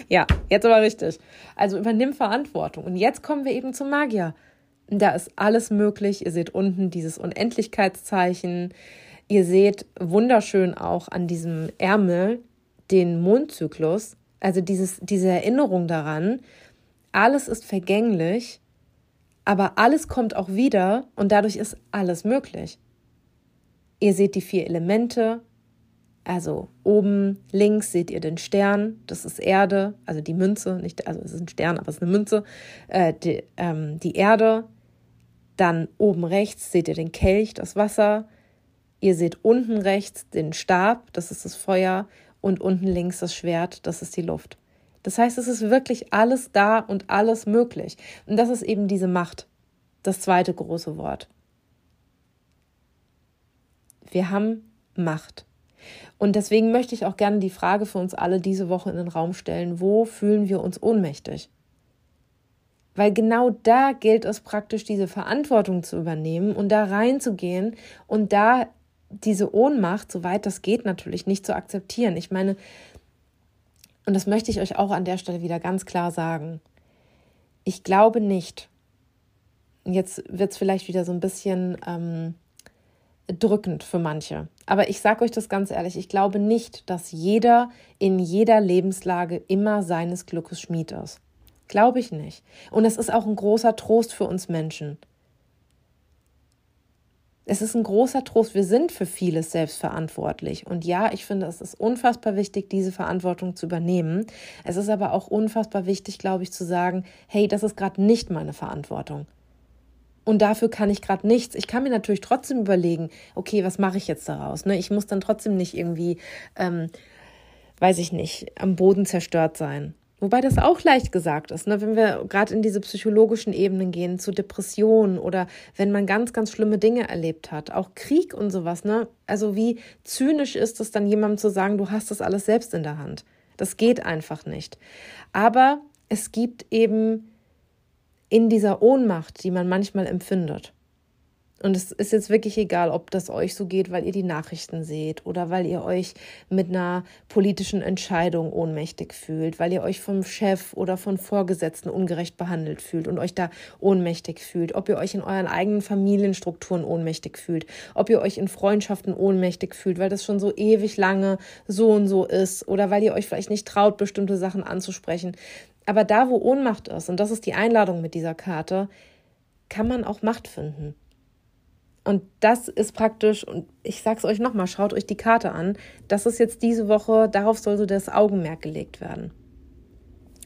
ja, jetzt aber richtig. Also übernimm Verantwortung. Und jetzt kommen wir eben zum Magier. Da ist alles möglich. Ihr seht unten dieses Unendlichkeitszeichen. Ihr seht wunderschön auch an diesem Ärmel den Mondzyklus. Also dieses, diese Erinnerung daran, alles ist vergänglich aber alles kommt auch wieder und dadurch ist alles möglich. Ihr seht die vier Elemente, Also oben links seht ihr den Stern, das ist Erde, also die Münze, nicht, also es ist ein Stern, aber es ist eine Münze, äh, die, ähm, die Erde. Dann oben rechts seht ihr den Kelch, das Wasser. Ihr seht unten rechts den Stab, das ist das Feuer, und unten links das Schwert, das ist die Luft. Das heißt, es ist wirklich alles da und alles möglich. Und das ist eben diese Macht, das zweite große Wort. Wir haben Macht. Und deswegen möchte ich auch gerne die Frage für uns alle diese Woche in den Raum stellen, wo fühlen wir uns ohnmächtig? Weil genau da gilt es praktisch, diese Verantwortung zu übernehmen und da reinzugehen und da diese Ohnmacht, soweit das geht, natürlich nicht zu akzeptieren. Ich meine, und das möchte ich euch auch an der Stelle wieder ganz klar sagen, ich glaube nicht, jetzt wird es vielleicht wieder so ein bisschen ähm, drückend für manche. Aber ich sage euch das ganz ehrlich, ich glaube nicht, dass jeder in jeder Lebenslage immer seines Glückes Schmied ist. Glaube ich nicht. Und es ist auch ein großer Trost für uns Menschen. Es ist ein großer Trost. Wir sind für vieles selbstverantwortlich. Und ja, ich finde, es ist unfassbar wichtig, diese Verantwortung zu übernehmen. Es ist aber auch unfassbar wichtig, glaube ich, zu sagen, hey, das ist gerade nicht meine Verantwortung und dafür kann ich gerade nichts. Ich kann mir natürlich trotzdem überlegen, okay, was mache ich jetzt daraus? Ne? Ich muss dann trotzdem nicht irgendwie, ähm, weiß ich nicht, am Boden zerstört sein. Wobei das auch leicht gesagt ist, ne? wenn wir gerade in diese psychologischen Ebenen gehen, zu Depressionen oder wenn man ganz, ganz schlimme Dinge erlebt hat, auch Krieg und sowas. Ne? Also wie zynisch ist es dann jemandem zu sagen, du hast das alles selbst in der Hand. Das geht einfach nicht. Aber es gibt eben in dieser Ohnmacht, die man manchmal empfindet. Und es ist jetzt wirklich egal, ob das euch so geht, weil ihr die Nachrichten seht oder weil ihr euch mit einer politischen Entscheidung ohnmächtig fühlt, weil ihr euch vom Chef oder von Vorgesetzten ungerecht behandelt fühlt und euch da ohnmächtig fühlt, ob ihr euch in euren eigenen Familienstrukturen ohnmächtig fühlt, ob ihr euch in Freundschaften ohnmächtig fühlt, weil das schon so ewig lange so und so ist oder weil ihr euch vielleicht nicht traut, bestimmte Sachen anzusprechen. Aber da, wo Ohnmacht ist, und das ist die Einladung mit dieser Karte, kann man auch Macht finden. Und das ist praktisch, und ich sag's euch nochmal, schaut euch die Karte an. Das ist jetzt diese Woche, darauf soll so das Augenmerk gelegt werden.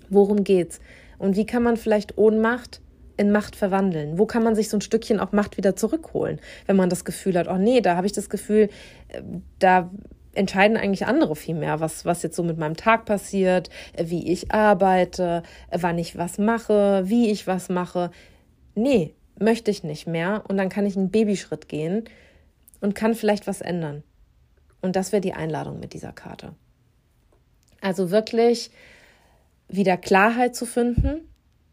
Worum geht's? Und wie kann man vielleicht Ohnmacht in Macht verwandeln? Wo kann man sich so ein Stückchen auch Macht wieder zurückholen, wenn man das Gefühl hat, oh nee, da habe ich das Gefühl, äh, da entscheiden eigentlich andere viel mehr, was, was jetzt so mit meinem Tag passiert, äh, wie ich arbeite, äh, wann ich was mache, wie ich was mache. Nee, möchte ich nicht mehr. Und dann kann ich einen Babyschritt gehen und kann vielleicht was ändern. Und das wäre die Einladung mit dieser Karte. Also wirklich wieder Klarheit zu finden.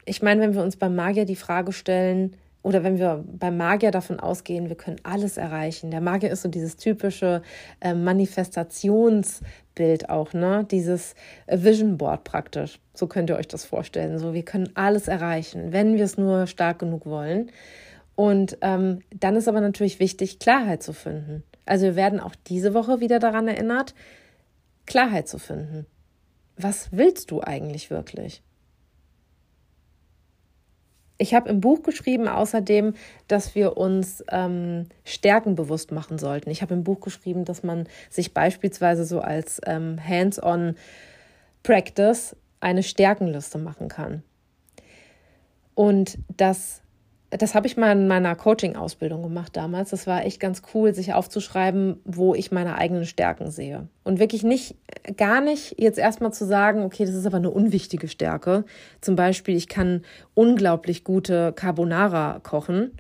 Ich meine, wenn wir uns beim Magier die Frage stellen, oder wenn wir beim Magier davon ausgehen, wir können alles erreichen. Der Magier ist so dieses typische äh, Manifestationsbild auch, ne? Dieses äh, Vision Board praktisch. So könnt ihr euch das vorstellen. So, wir können alles erreichen, wenn wir es nur stark genug wollen. Und ähm, dann ist aber natürlich wichtig, Klarheit zu finden. Also wir werden auch diese Woche wieder daran erinnert, Klarheit zu finden. Was willst du eigentlich wirklich? Ich habe im Buch geschrieben außerdem, dass wir uns ähm, Stärken bewusst machen sollten. Ich habe im Buch geschrieben, dass man sich beispielsweise so als ähm, Hands-on Practice eine Stärkenliste machen kann. Und dass das habe ich mal in meiner Coaching-Ausbildung gemacht damals. Das war echt ganz cool, sich aufzuschreiben, wo ich meine eigenen Stärken sehe. Und wirklich nicht, gar nicht jetzt erstmal zu sagen, okay, das ist aber eine unwichtige Stärke. Zum Beispiel, ich kann unglaublich gute Carbonara kochen.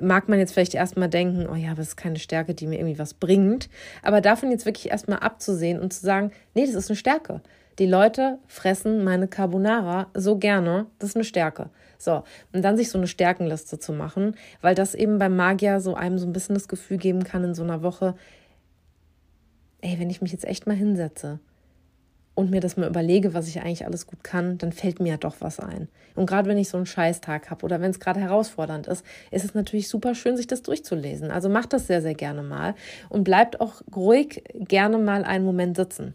Mag man jetzt vielleicht erstmal denken, oh ja, das ist keine Stärke, die mir irgendwie was bringt. Aber davon jetzt wirklich erstmal abzusehen und zu sagen, nee, das ist eine Stärke. Die Leute fressen meine Carbonara so gerne, das ist eine Stärke. So, und dann sich so eine Stärkenliste zu machen, weil das eben beim Magier so einem so ein bisschen das Gefühl geben kann in so einer Woche, ey, wenn ich mich jetzt echt mal hinsetze und mir das mal überlege, was ich eigentlich alles gut kann, dann fällt mir ja doch was ein. Und gerade wenn ich so einen Scheißtag habe oder wenn es gerade herausfordernd ist, ist es natürlich super schön, sich das durchzulesen. Also macht das sehr, sehr gerne mal und bleibt auch ruhig gerne mal einen Moment sitzen.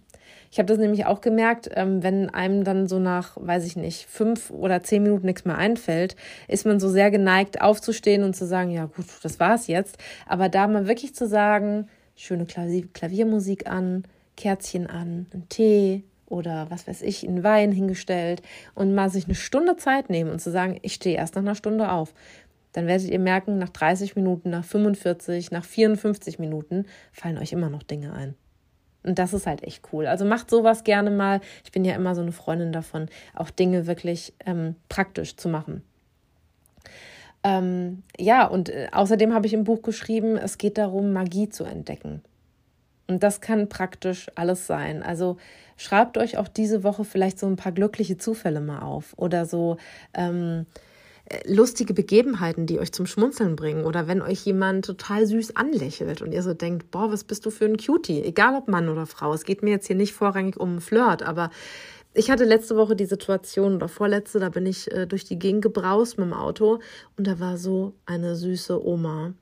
Ich habe das nämlich auch gemerkt, ähm, wenn einem dann so nach, weiß ich nicht, fünf oder zehn Minuten nichts mehr einfällt, ist man so sehr geneigt, aufzustehen und zu sagen, ja gut, das war's jetzt. Aber da mal wirklich zu sagen, schöne Klaviermusik an, Kerzchen an, einen Tee oder was weiß ich, einen Wein hingestellt und mal sich eine Stunde Zeit nehmen und zu sagen, ich stehe erst nach einer Stunde auf. Dann werdet ihr merken, nach 30 Minuten, nach 45, nach 54 Minuten fallen euch immer noch Dinge ein. Und das ist halt echt cool. Also macht sowas gerne mal. Ich bin ja immer so eine Freundin davon, auch Dinge wirklich ähm, praktisch zu machen. Ähm, ja, und äh, außerdem habe ich im Buch geschrieben, es geht darum, Magie zu entdecken. Und das kann praktisch alles sein. Also schreibt euch auch diese Woche vielleicht so ein paar glückliche Zufälle mal auf oder so ähm, lustige Begebenheiten, die euch zum Schmunzeln bringen oder wenn euch jemand total süß anlächelt und ihr so denkt, boah, was bist du für ein Cutie, egal ob Mann oder Frau. Es geht mir jetzt hier nicht vorrangig um Flirt, aber ich hatte letzte Woche die Situation oder vorletzte, da bin ich äh, durch die Gegend gebraust mit dem Auto und da war so eine süße Oma.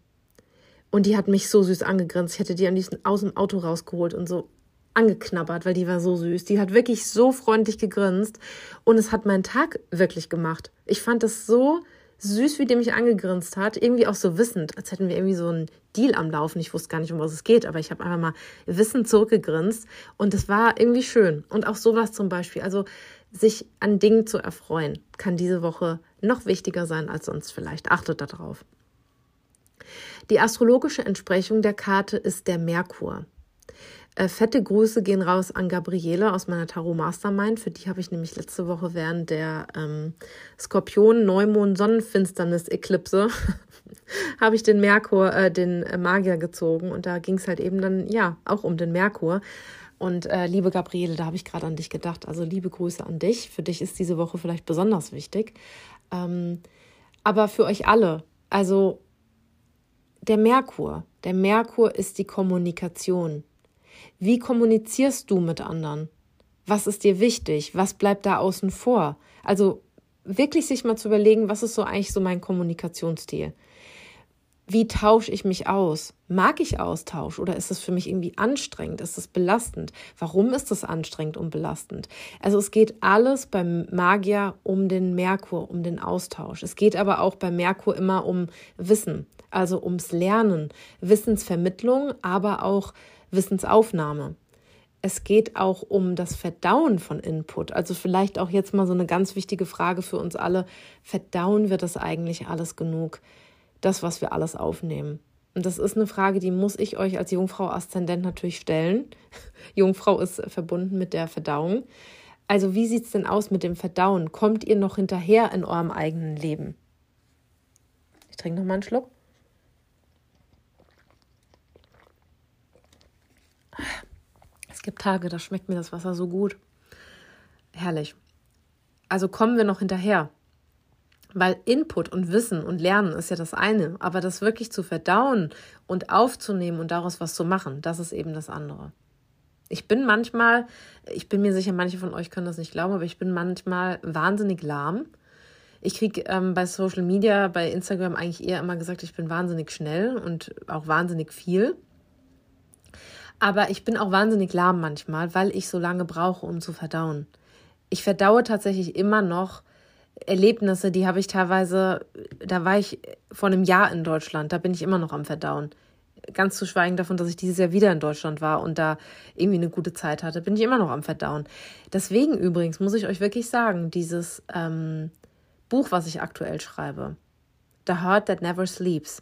Und die hat mich so süß angegrinst. Ich hätte die am liebsten aus dem Auto rausgeholt und so angeknabbert, weil die war so süß. Die hat wirklich so freundlich gegrinst und es hat meinen Tag wirklich gemacht. Ich fand das so süß, wie die mich angegrinst hat, irgendwie auch so wissend, als hätten wir irgendwie so einen Deal am Laufen. Ich wusste gar nicht, um was es geht, aber ich habe einfach mal wissend zurückgegrinst und es war irgendwie schön. Und auch sowas zum Beispiel, also sich an Dingen zu erfreuen, kann diese Woche noch wichtiger sein als sonst vielleicht. Achtet darauf. Die astrologische Entsprechung der Karte ist der Merkur. Äh, fette Grüße gehen raus an Gabriele aus meiner Tarot Mastermind. Für die habe ich nämlich letzte Woche während der ähm, Skorpion Neumond Sonnenfinsternis Eklipse habe ich den Merkur, äh, den Magier gezogen und da ging es halt eben dann ja auch um den Merkur. Und äh, liebe Gabriele, da habe ich gerade an dich gedacht. Also liebe Grüße an dich. Für dich ist diese Woche vielleicht besonders wichtig. Ähm, aber für euch alle, also der Merkur. Der Merkur ist die Kommunikation. Wie kommunizierst du mit anderen? Was ist dir wichtig? Was bleibt da außen vor? Also wirklich sich mal zu überlegen, was ist so eigentlich so mein Kommunikationsstil? Wie tausche ich mich aus? Mag ich Austausch oder ist es für mich irgendwie anstrengend? Ist es belastend? Warum ist es anstrengend und belastend? Also es geht alles beim Magier um den Merkur, um den Austausch. Es geht aber auch beim Merkur immer um Wissen, also ums Lernen, Wissensvermittlung, aber auch Wissensaufnahme. Es geht auch um das Verdauen von Input. Also vielleicht auch jetzt mal so eine ganz wichtige Frage für uns alle. Verdauen wir das eigentlich alles genug? Das, was wir alles aufnehmen. Und das ist eine Frage, die muss ich euch als Jungfrau Aszendent natürlich stellen. Jungfrau ist verbunden mit der Verdauung. Also wie sieht es denn aus mit dem Verdauen? Kommt ihr noch hinterher in eurem eigenen Leben? Ich trinke noch mal einen Schluck. Gibt Tage, da schmeckt mir das Wasser so gut. Herrlich. Also kommen wir noch hinterher. Weil Input und Wissen und Lernen ist ja das eine, aber das wirklich zu verdauen und aufzunehmen und daraus was zu machen, das ist eben das andere. Ich bin manchmal, ich bin mir sicher, manche von euch können das nicht glauben, aber ich bin manchmal wahnsinnig lahm. Ich kriege ähm, bei Social Media, bei Instagram eigentlich eher immer gesagt, ich bin wahnsinnig schnell und auch wahnsinnig viel. Aber ich bin auch wahnsinnig lahm manchmal, weil ich so lange brauche, um zu verdauen. Ich verdaue tatsächlich immer noch Erlebnisse, die habe ich teilweise, da war ich vor einem Jahr in Deutschland, da bin ich immer noch am Verdauen. Ganz zu schweigen davon, dass ich dieses Jahr wieder in Deutschland war und da irgendwie eine gute Zeit hatte, bin ich immer noch am Verdauen. Deswegen übrigens muss ich euch wirklich sagen, dieses ähm, Buch, was ich aktuell schreibe, The Heart That Never Sleeps,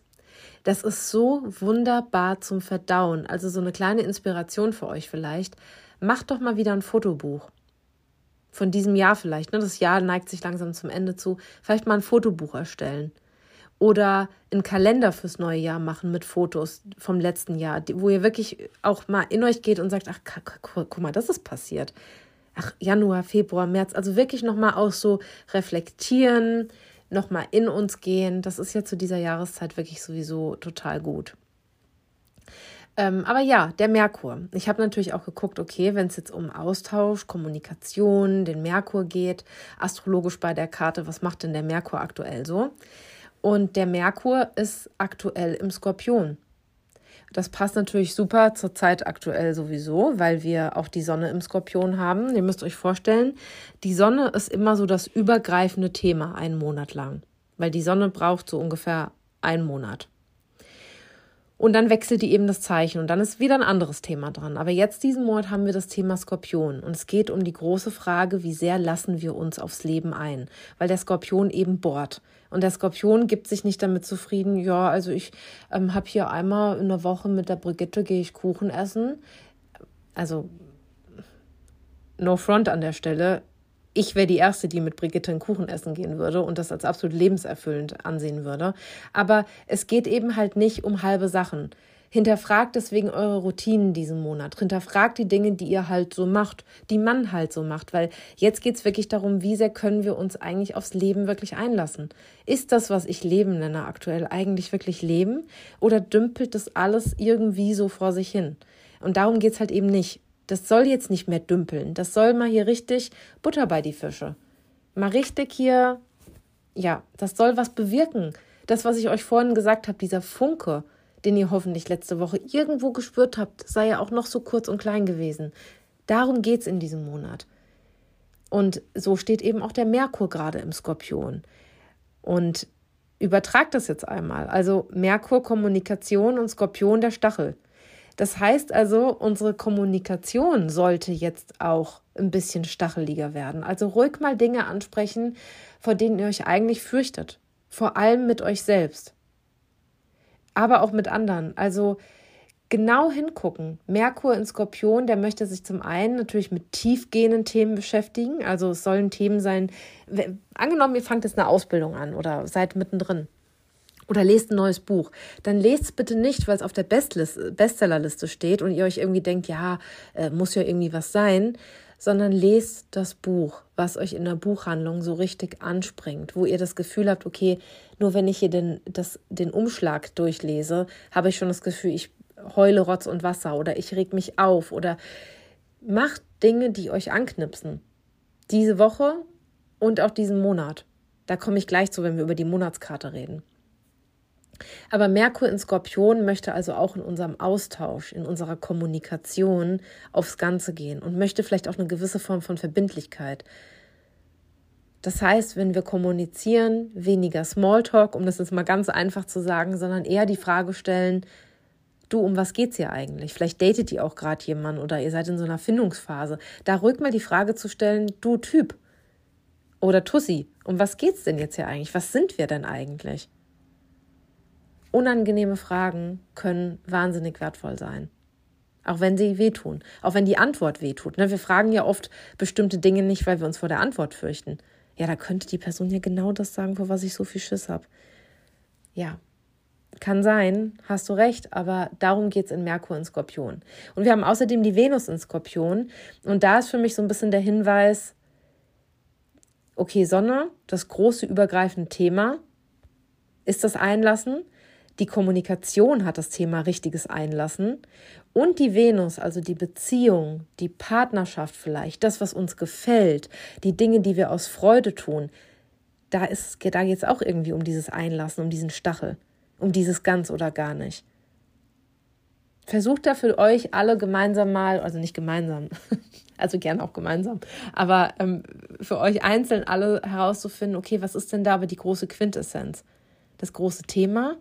das ist so wunderbar zum Verdauen. Also so eine kleine Inspiration für euch vielleicht. Macht doch mal wieder ein Fotobuch. Von diesem Jahr vielleicht. Ne? Das Jahr neigt sich langsam zum Ende zu. Vielleicht mal ein Fotobuch erstellen. Oder einen Kalender fürs neue Jahr machen mit Fotos vom letzten Jahr, wo ihr wirklich auch mal in euch geht und sagt, ach, guck mal, das ist passiert. Ach, Januar, Februar, März. Also wirklich nochmal auch so reflektieren, nochmal in uns gehen. Das ist ja zu dieser Jahreszeit wirklich sowieso total gut. Ähm, aber ja, der Merkur. Ich habe natürlich auch geguckt, okay, wenn es jetzt um Austausch, Kommunikation, den Merkur geht, astrologisch bei der Karte, was macht denn der Merkur aktuell so? Und der Merkur ist aktuell im Skorpion. Das passt natürlich super zur Zeit aktuell sowieso, weil wir auch die Sonne im Skorpion haben. Ihr müsst euch vorstellen, die Sonne ist immer so das übergreifende Thema einen Monat lang, weil die Sonne braucht so ungefähr einen Monat. Und dann wechselt die eben das Zeichen und dann ist wieder ein anderes Thema dran. Aber jetzt diesen Monat haben wir das Thema Skorpion und es geht um die große Frage, wie sehr lassen wir uns aufs Leben ein, weil der Skorpion eben bohrt. Und der Skorpion gibt sich nicht damit zufrieden, ja, also ich ähm, habe hier einmal in der Woche mit der Brigitte gehe ich Kuchen essen. Also no front an der Stelle ich wäre die Erste, die mit Brigitte einen Kuchen essen gehen würde und das als absolut lebenserfüllend ansehen würde. Aber es geht eben halt nicht um halbe Sachen. Hinterfragt deswegen eure Routinen diesen Monat. Hinterfragt die Dinge, die ihr halt so macht, die man halt so macht. Weil jetzt geht es wirklich darum, wie sehr können wir uns eigentlich aufs Leben wirklich einlassen. Ist das, was ich Leben nenne aktuell, eigentlich wirklich Leben? Oder dümpelt das alles irgendwie so vor sich hin? Und darum geht es halt eben nicht. Das soll jetzt nicht mehr dümpeln. Das soll mal hier richtig Butter bei die Fische. Mal richtig hier, ja, das soll was bewirken. Das, was ich euch vorhin gesagt habe, dieser Funke, den ihr hoffentlich letzte Woche irgendwo gespürt habt, sei ja auch noch so kurz und klein gewesen. Darum geht es in diesem Monat. Und so steht eben auch der Merkur gerade im Skorpion. Und übertragt das jetzt einmal. Also Merkur Kommunikation und Skorpion der Stachel. Das heißt also, unsere Kommunikation sollte jetzt auch ein bisschen stacheliger werden. Also ruhig mal Dinge ansprechen, vor denen ihr euch eigentlich fürchtet. Vor allem mit euch selbst. Aber auch mit anderen. Also genau hingucken. Merkur in Skorpion, der möchte sich zum einen natürlich mit tiefgehenden Themen beschäftigen. Also es sollen Themen sein, angenommen, ihr fangt jetzt eine Ausbildung an oder seid mittendrin oder lest ein neues Buch, dann lest es bitte nicht, weil es auf der Bestsellerliste steht und ihr euch irgendwie denkt, ja, äh, muss ja irgendwie was sein, sondern lest das Buch, was euch in der Buchhandlung so richtig anspringt, wo ihr das Gefühl habt, okay, nur wenn ich hier den, das, den Umschlag durchlese, habe ich schon das Gefühl, ich heule Rotz und Wasser oder ich reg mich auf oder macht Dinge, die euch anknipsen. Diese Woche und auch diesen Monat. Da komme ich gleich zu, wenn wir über die Monatskarte reden. Aber Merkur in Skorpion möchte also auch in unserem Austausch, in unserer Kommunikation aufs Ganze gehen und möchte vielleicht auch eine gewisse Form von Verbindlichkeit. Das heißt, wenn wir kommunizieren, weniger Smalltalk, um das jetzt mal ganz einfach zu sagen, sondern eher die Frage stellen, du, um was geht's hier eigentlich? Vielleicht datet ihr auch gerade jemanden oder ihr seid in so einer Findungsphase. Da ruhig mal die Frage zu stellen, du Typ oder Tussi, um was geht's denn jetzt hier eigentlich? Was sind wir denn eigentlich? Unangenehme Fragen können wahnsinnig wertvoll sein. Auch wenn sie wehtun. Auch wenn die Antwort wehtut. Ne? Wir fragen ja oft bestimmte Dinge nicht, weil wir uns vor der Antwort fürchten. Ja, da könnte die Person ja genau das sagen, vor was ich so viel Schiss habe. Ja, kann sein, hast du recht, aber darum geht es in Merkur in Skorpion. Und wir haben außerdem die Venus in Skorpion. Und da ist für mich so ein bisschen der Hinweis, okay, Sonne, das große übergreifende Thema ist das Einlassen. Die Kommunikation hat das Thema richtiges Einlassen und die Venus, also die Beziehung, die Partnerschaft vielleicht, das, was uns gefällt, die Dinge, die wir aus Freude tun, da, ist, da geht es auch irgendwie um dieses Einlassen, um diesen Stachel, um dieses ganz oder gar nicht. Versucht da für euch alle gemeinsam mal, also nicht gemeinsam, also gerne auch gemeinsam, aber ähm, für euch einzeln alle herauszufinden, okay, was ist denn da aber die große Quintessenz? Das große Thema,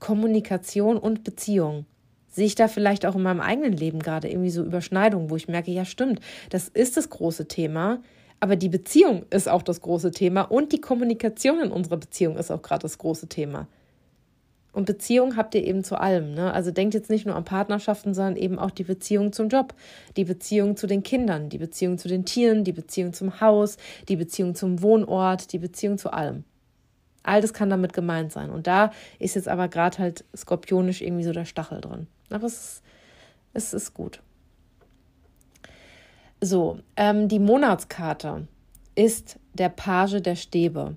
Kommunikation und Beziehung. Sehe ich da vielleicht auch in meinem eigenen Leben gerade irgendwie so Überschneidungen, wo ich merke, ja stimmt, das ist das große Thema, aber die Beziehung ist auch das große Thema und die Kommunikation in unserer Beziehung ist auch gerade das große Thema. Und Beziehung habt ihr eben zu allem. Ne? Also denkt jetzt nicht nur an Partnerschaften, sondern eben auch die Beziehung zum Job, die Beziehung zu den Kindern, die Beziehung zu den Tieren, die Beziehung zum Haus, die Beziehung zum Wohnort, die Beziehung zu allem. All das kann damit gemeint sein. Und da ist jetzt aber gerade halt skorpionisch irgendwie so der Stachel drin. Aber es ist, es ist gut. So, ähm, die Monatskarte ist der Page der Stäbe.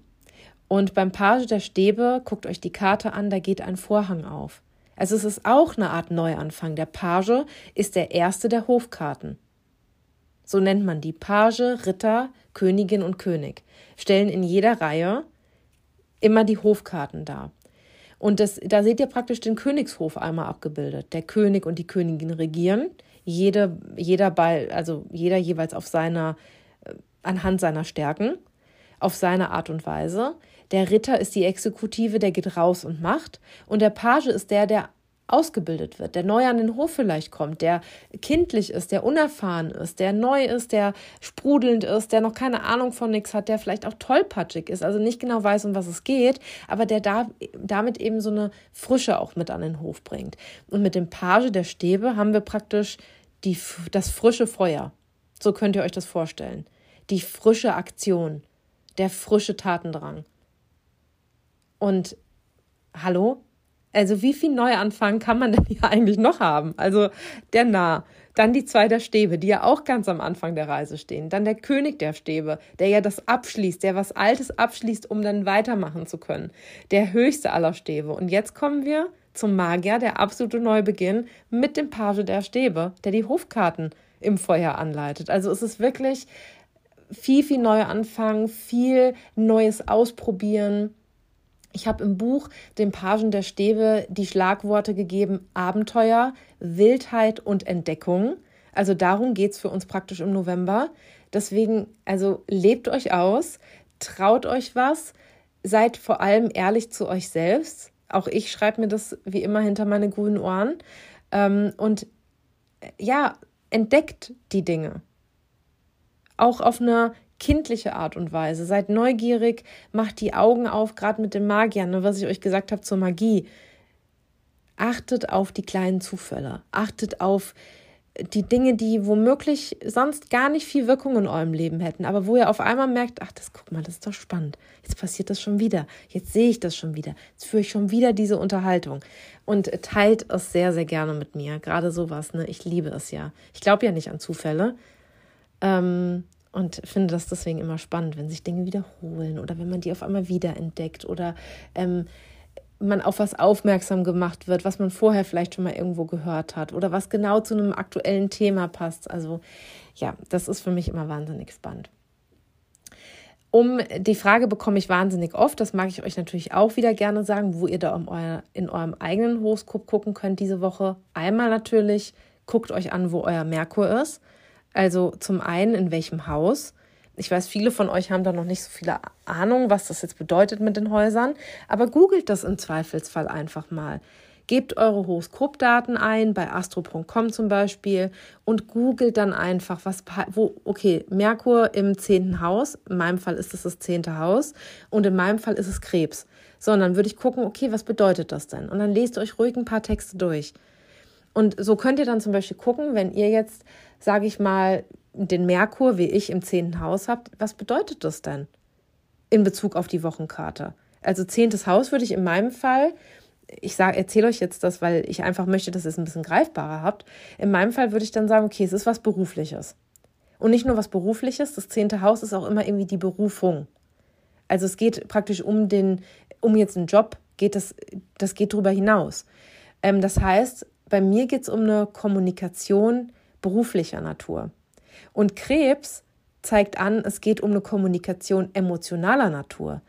Und beim Page der Stäbe, guckt euch die Karte an, da geht ein Vorhang auf. Also es ist auch eine Art Neuanfang. Der Page ist der erste der Hofkarten. So nennt man die Page, Ritter, Königin und König. Stellen in jeder Reihe immer die Hofkarten da. Und das, da seht ihr praktisch den Königshof einmal abgebildet. Der König und die Königin regieren. Jede, jeder Ball, also jeder jeweils auf seiner, äh, anhand seiner Stärken, auf seine Art und Weise. Der Ritter ist die Exekutive, der geht raus und macht. Und der Page ist der, der ausgebildet wird, der neu an den Hof vielleicht kommt, der kindlich ist, der unerfahren ist, der neu ist, der sprudelnd ist, der noch keine Ahnung von nichts hat, der vielleicht auch tollpatschig ist, also nicht genau weiß, um was es geht, aber der da, damit eben so eine Frische auch mit an den Hof bringt. Und mit dem Page der Stäbe haben wir praktisch die, das frische Feuer. So könnt ihr euch das vorstellen. Die frische Aktion, der frische Tatendrang. Und hallo, also wie viel Neuanfang kann man denn hier eigentlich noch haben? Also der Nah, dann die zwei der Stäbe, die ja auch ganz am Anfang der Reise stehen. Dann der König der Stäbe, der ja das abschließt, der was Altes abschließt, um dann weitermachen zu können. Der höchste aller Stäbe. Und jetzt kommen wir zum Magier, der absolute Neubeginn mit dem Page der Stäbe, der die Hofkarten im Feuer anleitet. Also es ist wirklich viel, viel Neuanfang, viel Neues ausprobieren ich habe im Buch den Pagen der Stäbe die Schlagworte gegeben Abenteuer, Wildheit und Entdeckung. Also darum geht es für uns praktisch im November. Deswegen, also lebt euch aus, traut euch was, seid vor allem ehrlich zu euch selbst. Auch ich schreibe mir das wie immer hinter meine grünen Ohren. Ähm, und ja, entdeckt die Dinge. Auch auf einer kindliche Art und Weise. Seid neugierig, macht die Augen auf, gerade mit den Magiern, ne, was ich euch gesagt habe zur Magie. Achtet auf die kleinen Zufälle. Achtet auf die Dinge, die womöglich sonst gar nicht viel Wirkung in eurem Leben hätten, aber wo ihr auf einmal merkt, ach, das guck mal, das ist doch spannend. Jetzt passiert das schon wieder. Jetzt sehe ich das schon wieder. Jetzt führe ich schon wieder diese Unterhaltung und teilt es sehr sehr gerne mit mir. Gerade sowas, ne? Ich liebe es ja. Ich glaube ja nicht an Zufälle. Ähm, und finde das deswegen immer spannend, wenn sich Dinge wiederholen oder wenn man die auf einmal wiederentdeckt oder ähm, man auf was aufmerksam gemacht wird, was man vorher vielleicht schon mal irgendwo gehört hat oder was genau zu einem aktuellen Thema passt. Also ja, das ist für mich immer wahnsinnig spannend. Um die Frage bekomme ich wahnsinnig oft, das mag ich euch natürlich auch wieder gerne sagen, wo ihr da in, euer, in eurem eigenen Horoskop gucken könnt diese Woche. Einmal natürlich, guckt euch an, wo euer Merkur ist. Also zum einen in welchem Haus. Ich weiß, viele von euch haben da noch nicht so viele Ahnung, was das jetzt bedeutet mit den Häusern, aber googelt das im Zweifelsfall einfach mal. Gebt eure Horoskopdaten ein, bei astro.com zum Beispiel, und googelt dann einfach, was, wo, okay, Merkur im zehnten Haus, in meinem Fall ist es das zehnte Haus, und in meinem Fall ist es Krebs. So, und dann würde ich gucken, okay, was bedeutet das denn? Und dann lest euch ruhig ein paar Texte durch. Und so könnt ihr dann zum Beispiel gucken, wenn ihr jetzt, sage ich mal, den Merkur wie ich im zehnten Haus habt, was bedeutet das denn in Bezug auf die Wochenkarte? Also zehntes Haus würde ich in meinem Fall, ich erzähle euch jetzt das, weil ich einfach möchte, dass ihr es ein bisschen greifbarer habt. In meinem Fall würde ich dann sagen, okay, es ist was Berufliches. Und nicht nur was Berufliches, das zehnte Haus ist auch immer irgendwie die Berufung. Also es geht praktisch um den, um jetzt einen Job, geht das, das geht darüber hinaus. Ähm, das heißt, bei mir geht es um eine Kommunikation beruflicher Natur. Und Krebs zeigt an, es geht um eine Kommunikation emotionaler Natur.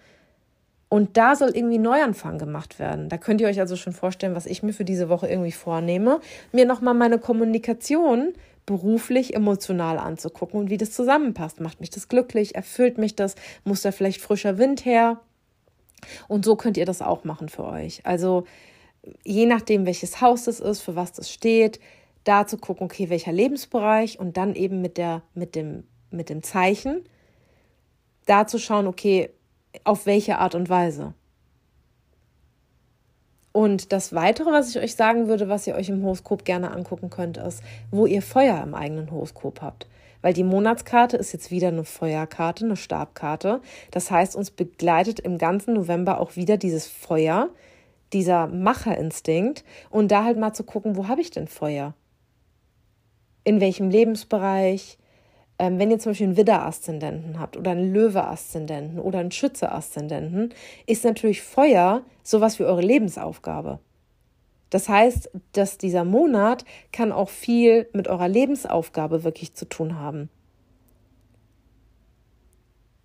Und da soll irgendwie Neuanfang gemacht werden. Da könnt ihr euch also schon vorstellen, was ich mir für diese Woche irgendwie vornehme, mir nochmal meine Kommunikation beruflich, emotional anzugucken und wie das zusammenpasst. Macht mich das glücklich? Erfüllt mich das? Muss da vielleicht frischer Wind her? Und so könnt ihr das auch machen für euch. Also je nachdem, welches Haus das ist, für was das steht, da zu gucken, okay, welcher Lebensbereich und dann eben mit, der, mit, dem, mit dem Zeichen da zu schauen, okay, auf welche Art und Weise. Und das Weitere, was ich euch sagen würde, was ihr euch im Horoskop gerne angucken könnt, ist, wo ihr Feuer im eigenen Horoskop habt. Weil die Monatskarte ist jetzt wieder eine Feuerkarte, eine Stabkarte. Das heißt, uns begleitet im ganzen November auch wieder dieses Feuer, dieser Macherinstinkt und da halt mal zu gucken, wo habe ich denn Feuer? In welchem Lebensbereich? Ähm, wenn ihr zum Beispiel einen Widder-Aszendenten habt oder einen Löwe-Aszendenten oder einen Schütze-Aszendenten, ist natürlich Feuer sowas wie eure Lebensaufgabe. Das heißt, dass dieser Monat kann auch viel mit eurer Lebensaufgabe wirklich zu tun haben.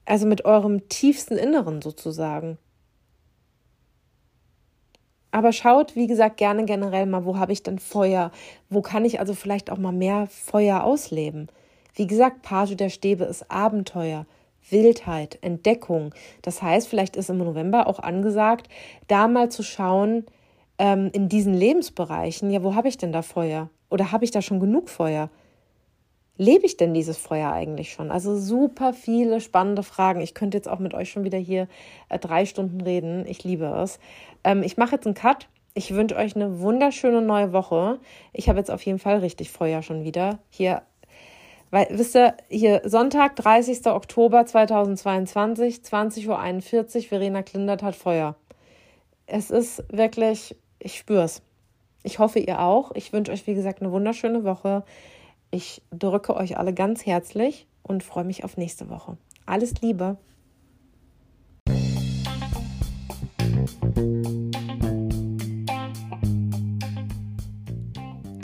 Also mit eurem tiefsten Inneren sozusagen. Aber schaut, wie gesagt, gerne generell mal, wo habe ich denn Feuer? Wo kann ich also vielleicht auch mal mehr Feuer ausleben? Wie gesagt, Page der Stäbe ist Abenteuer, Wildheit, Entdeckung. Das heißt, vielleicht ist im November auch angesagt, da mal zu schauen, ähm, in diesen Lebensbereichen, ja, wo habe ich denn da Feuer? Oder habe ich da schon genug Feuer? Lebe ich denn dieses Feuer eigentlich schon? Also super viele spannende Fragen. Ich könnte jetzt auch mit euch schon wieder hier äh, drei Stunden reden. Ich liebe es. Ähm, ich mache jetzt einen Cut. Ich wünsche euch eine wunderschöne neue Woche. Ich habe jetzt auf jeden Fall richtig Feuer schon wieder. Hier, weil, wisst ihr, hier Sonntag, 30. Oktober 2022, 20.41 Uhr, Verena Klindert hat Feuer. Es ist wirklich, ich spüre es. Ich hoffe, ihr auch. Ich wünsche euch, wie gesagt, eine wunderschöne Woche. Ich drücke euch alle ganz herzlich und freue mich auf nächste Woche. Alles Liebe.